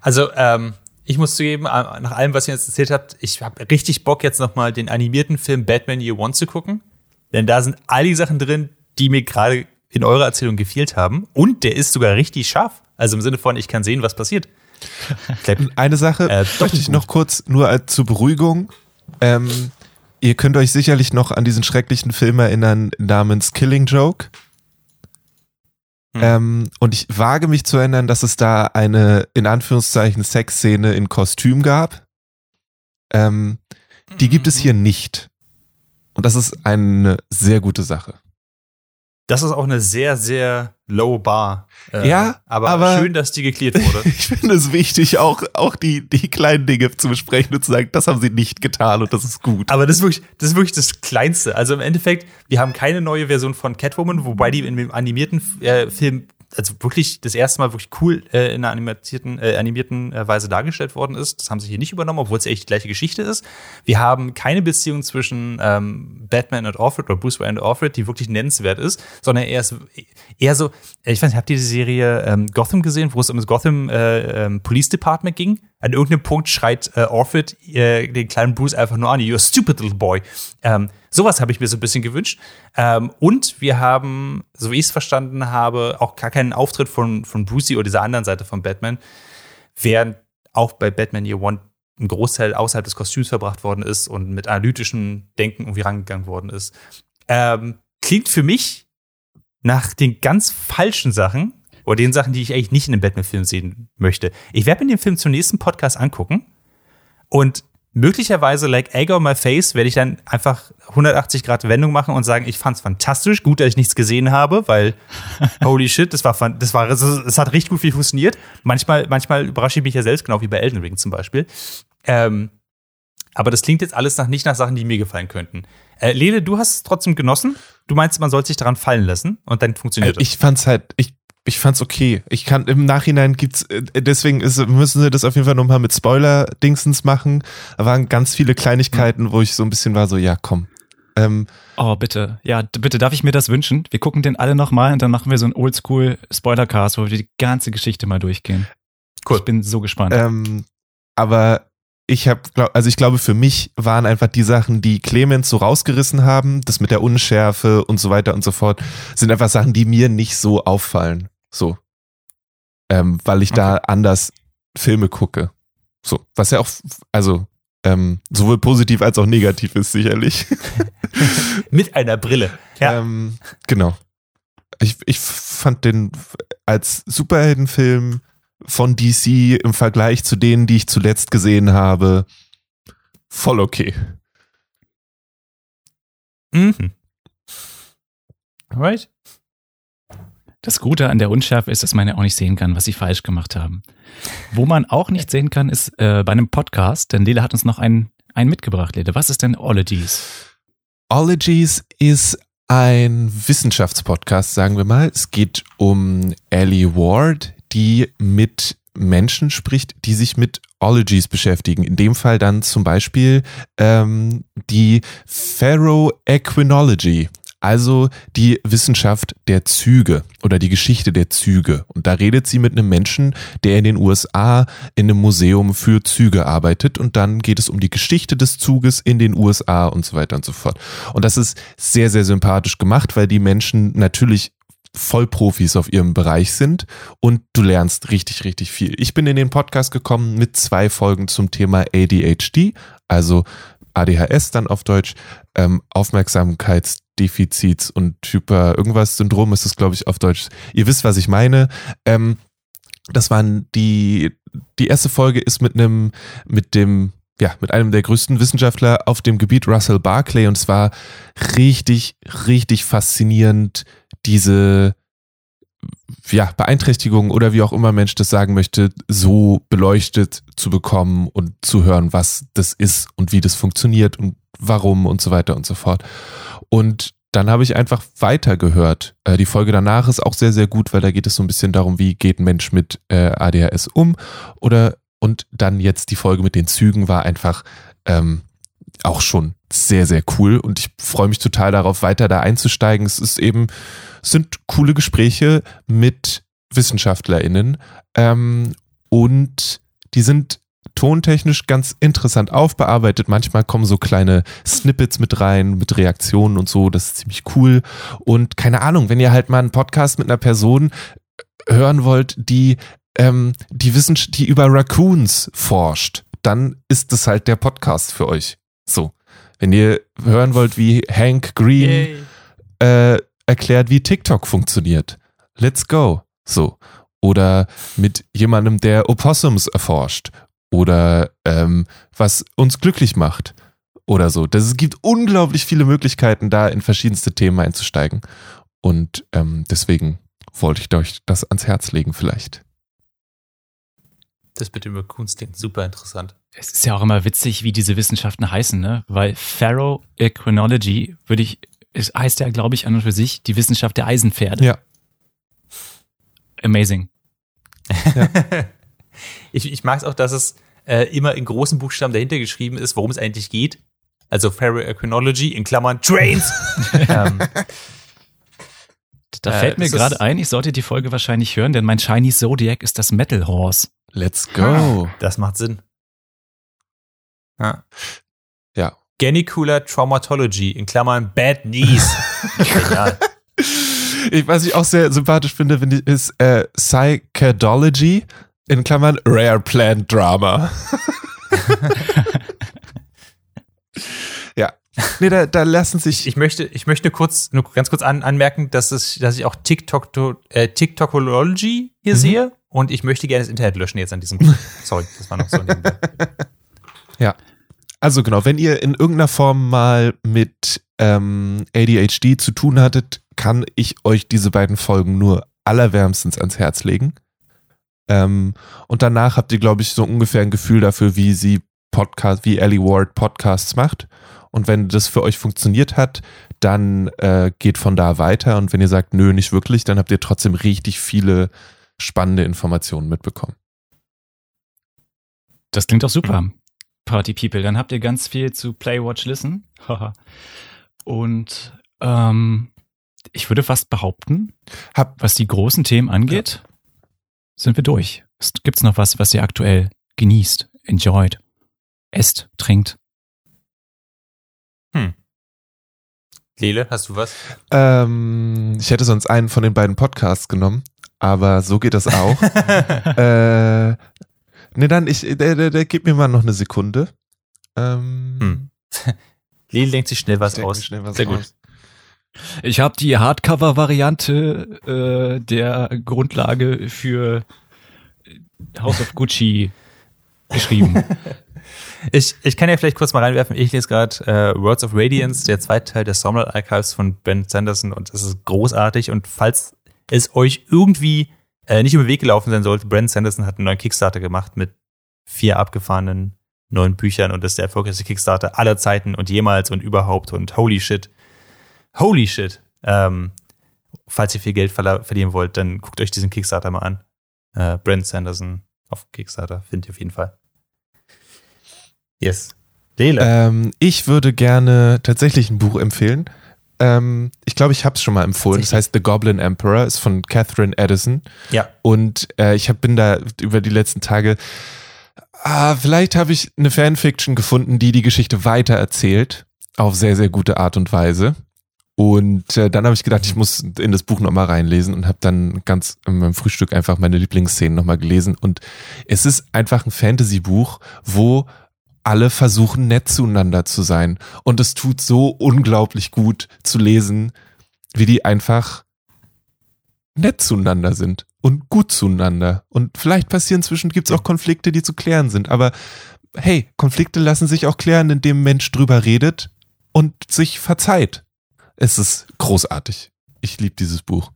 Also, ähm, ich muss zugeben, äh, nach allem, was ihr jetzt erzählt habt, ich habe richtig Bock, jetzt nochmal den animierten Film Batman Year One zu gucken. Denn da sind all die Sachen drin, die mir gerade in eurer Erzählung gefehlt haben. Und der ist sogar richtig scharf. Also im Sinne von, ich kann sehen, was passiert. Vielleicht- Eine Sache Äh, möchte ich noch kurz, nur als zur Beruhigung. Ähm, ihr könnt euch sicherlich noch an diesen schrecklichen Film erinnern namens Killing Joke. Hm. Ähm, und ich wage mich zu erinnern, dass es da eine, in Anführungszeichen, Sexszene in Kostüm gab. Ähm, die gibt es hier nicht. Und das ist eine sehr gute Sache. Das ist auch eine sehr, sehr low bar. Äh, Ja, aber, aber- schön, dass die geklärt wurde. Ich finde es wichtig, auch, auch die, die kleinen Dinge zu besprechen und zu sagen, das haben sie nicht getan und das ist gut. Aber das ist, wirklich, das ist wirklich das Kleinste. Also im Endeffekt, wir haben keine neue Version von Catwoman, wobei die in dem animierten äh, Film, also wirklich das erste Mal wirklich cool äh, in einer animierten, äh, animierten äh, Weise dargestellt worden ist. Das haben sie hier nicht übernommen, obwohl es echt die gleiche Geschichte ist. Wir haben keine Beziehung zwischen ähm, Batman und Alfred oder Bruce Wayne und Alfred, die wirklich nennenswert ist, sondern eher, ist, eher so, äh, ich weiß nicht, habt ihr die Serie ähm, Gotham gesehen, wo es um das Gotham äh, ähm, Police Department ging? An irgendeinem Punkt schreit äh, Alfred den kleinen Bruce einfach nur an, you're a stupid little boy. Ähm, sowas habe ich mir so ein bisschen gewünscht. Ähm, und wir haben, so wie ich es verstanden habe, auch gar keinen Auftritt von, von Brucey oder dieser anderen Seite von Batman, während auch bei Batman Year One ein Großteil außerhalb des Kostüms verbracht worden ist und mit analytischem Denken irgendwie rangegangen worden ist. Ähm, klingt für mich nach den ganz falschen Sachen oder den Sachen, die ich eigentlich nicht in einem Batman-Film sehen möchte. Ich werde mir den Film zum nächsten Podcast angucken und möglicherweise, like egg on my face, werde ich dann einfach 180 Grad Wendung machen und sagen, ich fand's fantastisch, gut, dass ich nichts gesehen habe, weil holy shit, das war, das war, es hat richtig gut viel funktioniert. Manchmal, manchmal überrasche ich mich ja selbst, genau wie bei Elden Ring zum Beispiel. Ähm, aber das klingt jetzt alles nach, nicht nach Sachen, die mir gefallen könnten. Äh, Lele, du hast es trotzdem genossen. Du meinst, man soll sich daran fallen lassen und dann funktioniert es. Ich fand's halt, ich, ich fand's okay. Ich kann, im Nachhinein gibt's, äh, deswegen ist, müssen sie das auf jeden Fall nochmal mit Spoiler-Dingsens machen. Da waren ganz viele Kleinigkeiten, wo ich so ein bisschen war, so, ja, komm. Ähm, Oh, bitte. Ja, bitte, darf ich mir das wünschen? Wir gucken den alle nochmal und dann machen wir so einen Oldschool-Spoiler-Cast, wo wir die ganze Geschichte mal durchgehen. Cool. Ich bin so gespannt. ähm, aber ich habe, also ich glaube, für mich waren einfach die Sachen, die Clemens so rausgerissen haben, das mit der Unschärfe und so weiter und so fort, sind einfach Sachen, die mir nicht so auffallen. So. Ähm, weil ich da anders Filme gucke. So. Was ja auch, also, ähm, sowohl positiv als auch negativ ist, sicherlich. Mit einer Brille. Ja. Ähm, genau. Ich, ich fand den als Superheldenfilm von DC im Vergleich zu denen, die ich zuletzt gesehen habe, voll okay. Mhm. Alright. Das Gute an der Unschärfe ist, dass man ja auch nicht sehen kann, was sie falsch gemacht haben. Wo man auch nicht sehen kann, ist äh, bei einem Podcast, denn Lele hat uns noch einen, einen mitgebracht, Lele. Was ist denn Ologies? Ologies ist ein Wissenschaftspodcast, sagen wir mal. Es geht um Ellie Ward, die mit Menschen spricht, die sich mit Ologies beschäftigen. In dem Fall dann zum Beispiel ähm, die Ferroequinology, also die Wissenschaft der Züge oder die Geschichte der Züge. Und da redet sie mit einem Menschen, der in den USA in einem Museum für Züge arbeitet und dann geht es um die Geschichte des Zuges in den USA und so weiter und so fort. Und das ist sehr, sehr sympathisch gemacht, weil die Menschen natürlich Vollprofis auf ihrem Bereich sind und du lernst richtig, richtig viel. Ich bin in den Podcast gekommen mit zwei Folgen zum Thema ADHD, also ADHS dann auf Deutsch, ähm, Aufmerksamkeitsdefizits und Hyper irgendwas Syndrom ist es, glaube ich, auf Deutsch. Ihr wisst, was ich meine. Ähm, das waren die, die erste Folge ist mit einem, mit dem, ja, mit einem der größten Wissenschaftler auf dem Gebiet, Russell Barclay, und es war richtig, richtig faszinierend, diese, ja, Beeinträchtigung oder wie auch immer Mensch das sagen möchte, so beleuchtet zu bekommen und zu hören, was das ist und wie das funktioniert und warum und so weiter und so fort. Und dann habe ich einfach weitergehört. Äh, die Folge danach ist auch sehr, sehr gut, weil da geht es so ein bisschen darum, wie geht ein Mensch mit äh, ADHS um. Oder und dann jetzt die Folge mit den Zügen war einfach ähm, auch schon sehr, sehr cool. Und ich freue mich total darauf, weiter da einzusteigen. Es ist eben, es sind coole Gespräche mit WissenschaftlerInnen. Ähm, und die sind tontechnisch ganz interessant aufbearbeitet. Manchmal kommen so kleine Snippets mit rein, mit Reaktionen und so. Das ist ziemlich cool. Und keine Ahnung, wenn ihr halt mal einen Podcast mit einer Person hören wollt, die, ähm, die, Wissen, die über Raccoons forscht, dann ist das halt der Podcast für euch. So. Wenn ihr hören wollt, wie Hank Green äh, erklärt, wie TikTok funktioniert, let's go. So. Oder mit jemandem, der Opossums erforscht. Oder ähm, was uns glücklich macht. Oder so. Das, es gibt unglaublich viele Möglichkeiten, da in verschiedenste Themen einzusteigen. Und ähm, deswegen wollte ich euch das ans Herz legen, vielleicht. Das bitte über Kunst klingt super interessant. Es ist ja auch immer witzig, wie diese Wissenschaften heißen, ne? Weil Ferroequinology würde ich, es heißt ja, glaube ich, an und für sich die Wissenschaft der Eisenpferde. Ja. Amazing. ich, ich mag es auch, dass es äh, immer in großen Buchstaben dahinter geschrieben ist, worum es eigentlich geht. Also Ferroequinology in Klammern Trains. ähm, Da Äh, fällt mir gerade ein, ich sollte die Folge wahrscheinlich hören, denn mein Chinese Zodiac ist das Metal Horse. Let's go. das macht Sinn. Ja. Ja. Genicular Traumatology in Klammern Bad Knees. Genial. Ich, was ich auch sehr sympathisch finde, ist äh, Psychedology in Klammern Rare Plant Drama. ja. Nee, da, da lassen sich. Ich möchte, ich möchte kurz, nur ganz kurz an, anmerken, dass, es, dass ich auch TikTok, äh, TikTokology hier Mhm. sehe und ich möchte gerne das Internet löschen jetzt an diesem. Sorry, das war noch so nebenbei. Also genau, wenn ihr in irgendeiner Form mal mit ähm, ADHD zu tun hattet, kann ich euch diese beiden Folgen nur allerwärmstens ans Herz legen. Ähm, und danach habt ihr, glaube ich, so ungefähr ein Gefühl dafür, wie sie Podcast, wie Ellie Ward Podcasts macht. Und wenn das für euch funktioniert hat, dann äh, geht von da weiter. Und wenn ihr sagt, nö, nicht wirklich, dann habt ihr trotzdem richtig viele spannende Informationen mitbekommen. Das klingt doch super. Party People. Dann habt ihr ganz viel zu Play, Watch, Listen. Und ähm, ich würde fast behaupten, Hab, was die großen Themen angeht, sind wir durch. Gibt es noch was, was ihr aktuell genießt, enjoyed, esst, trinkt? Lele, hast du was? ähm, ich hätte sonst einen von den beiden Podcasts genommen, aber so geht das auch. äh, nee, dann, ich, der, der, der, gib mir mal noch eine Sekunde. Ähm, Hm. Lele denkt sich schnell was aus. schnell was Sehr gut. Ich habe die Hardcover-Variante äh, der Grundlage für House of Gucci geschrieben. Ich, ich kann ja vielleicht kurz mal reinwerfen. Ich lese gerade äh, Words of Radiance, der zweite Teil des Sommerland Archives von Ben Sanderson und es ist großartig. Und falls es euch irgendwie äh, nicht über den Weg gelaufen sein sollte, Brent Sanderson hat einen neuen Kickstarter gemacht mit vier abgefahrenen neuen Büchern und das ist der erfolgreichste Kickstarter aller Zeiten und jemals und überhaupt und holy shit. Holy shit. Ähm, falls ihr viel Geld verlieren wollt, dann guckt euch diesen Kickstarter mal an. Äh, Brent Sanderson auf Kickstarter findet ihr auf jeden Fall. Yes. Lele. Ähm, ich würde gerne tatsächlich ein Buch empfehlen. Ähm, ich glaube, ich habe es schon mal empfohlen. Das heißt The Goblin Emperor, ist von Catherine Edison. ja. Und äh, ich hab, bin da über die letzten Tage, ah, vielleicht habe ich eine Fanfiction gefunden, die die Geschichte weiter erzählt. Auf sehr, sehr gute Art und Weise. Und äh, dann habe ich gedacht, ich muss in das Buch nochmal reinlesen und habe dann ganz in meinem Frühstück einfach meine Lieblingsszenen nochmal gelesen. Und es ist einfach ein Fantasy-Buch, wo alle versuchen, nett zueinander zu sein. Und es tut so unglaublich gut zu lesen, wie die einfach nett zueinander sind und gut zueinander. Und vielleicht passieren zwischen, gibt es auch Konflikte, die zu klären sind. Aber hey, Konflikte lassen sich auch klären, indem ein Mensch drüber redet und sich verzeiht. Es ist großartig. Ich liebe dieses Buch.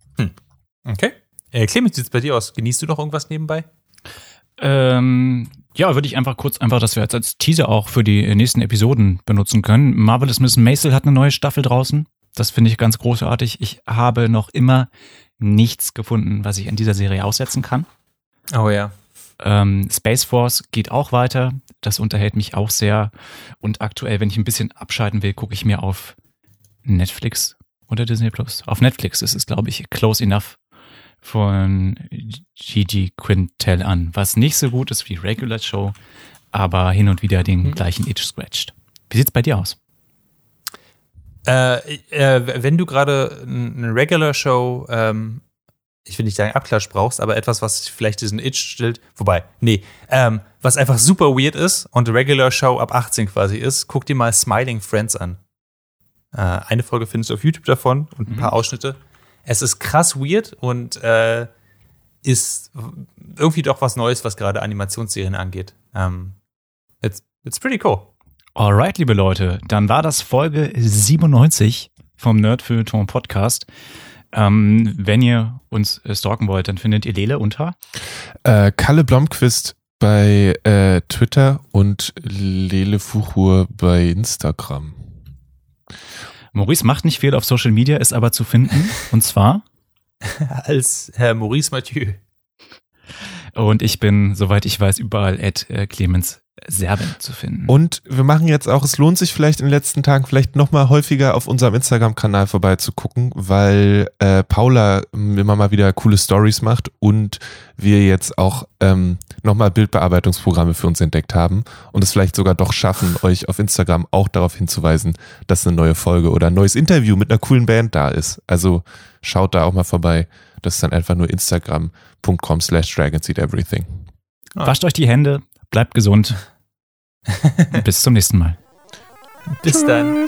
Okay. Äh, Clemens, wie sieht's bei dir aus? Genießt du noch irgendwas nebenbei? Ähm, ja, würde ich einfach kurz einfach, dass wir jetzt als Teaser auch für die nächsten Episoden benutzen können. Marvelous Miss Maisel hat eine neue Staffel draußen. Das finde ich ganz großartig. Ich habe noch immer nichts gefunden, was ich an dieser Serie aussetzen kann. Oh ja. Ähm, Space Force geht auch weiter. Das unterhält mich auch sehr. Und aktuell, wenn ich ein bisschen abschalten will, gucke ich mir auf Netflix oder Disney Plus. Auf Netflix ist es, glaube ich, Close Enough von Gigi Quintel an, was nicht so gut ist wie Regular Show, aber hin und wieder den gleichen Itch scratcht. Wie sieht's bei dir aus? Äh, äh, wenn du gerade eine Regular Show, ähm, ich will nicht sagen Abklatsch brauchst, aber etwas, was vielleicht diesen Itch stillt, wobei, nee, ähm, was einfach super weird ist und Regular Show ab 18 quasi ist, guck dir mal Smiling Friends an. Äh, eine Folge findest du auf YouTube davon und ein paar Ausschnitte. Es ist krass weird und äh, ist irgendwie doch was Neues, was gerade Animationsserien angeht. Um, it's, it's pretty cool. Alright, liebe Leute, dann war das Folge 97 vom Nerdfeuilleton Podcast. Ähm, wenn ihr uns äh, stalken wollt, dann findet ihr Lele unter äh, Kalle Blomqvist bei äh, Twitter und Lele Fuchur bei Instagram. Maurice macht nicht viel auf Social Media, ist aber zu finden. Und zwar als Herr Maurice Mathieu. Und ich bin, soweit ich weiß, überall at äh, Clemens Serben zu finden. Und wir machen jetzt auch, es lohnt sich vielleicht in den letzten Tagen vielleicht nochmal häufiger auf unserem Instagram-Kanal vorbeizugucken, weil äh, Paula immer mal wieder coole Stories macht und wir jetzt auch ähm, nochmal Bildbearbeitungsprogramme für uns entdeckt haben und es vielleicht sogar doch schaffen, euch auf Instagram auch darauf hinzuweisen, dass eine neue Folge oder ein neues Interview mit einer coolen Band da ist. Also schaut da auch mal vorbei. Das ist dann einfach nur instagram.com slash dragonseedeverything. Wascht euch die Hände, Bleibt gesund. Bis zum nächsten Mal. Bis dann.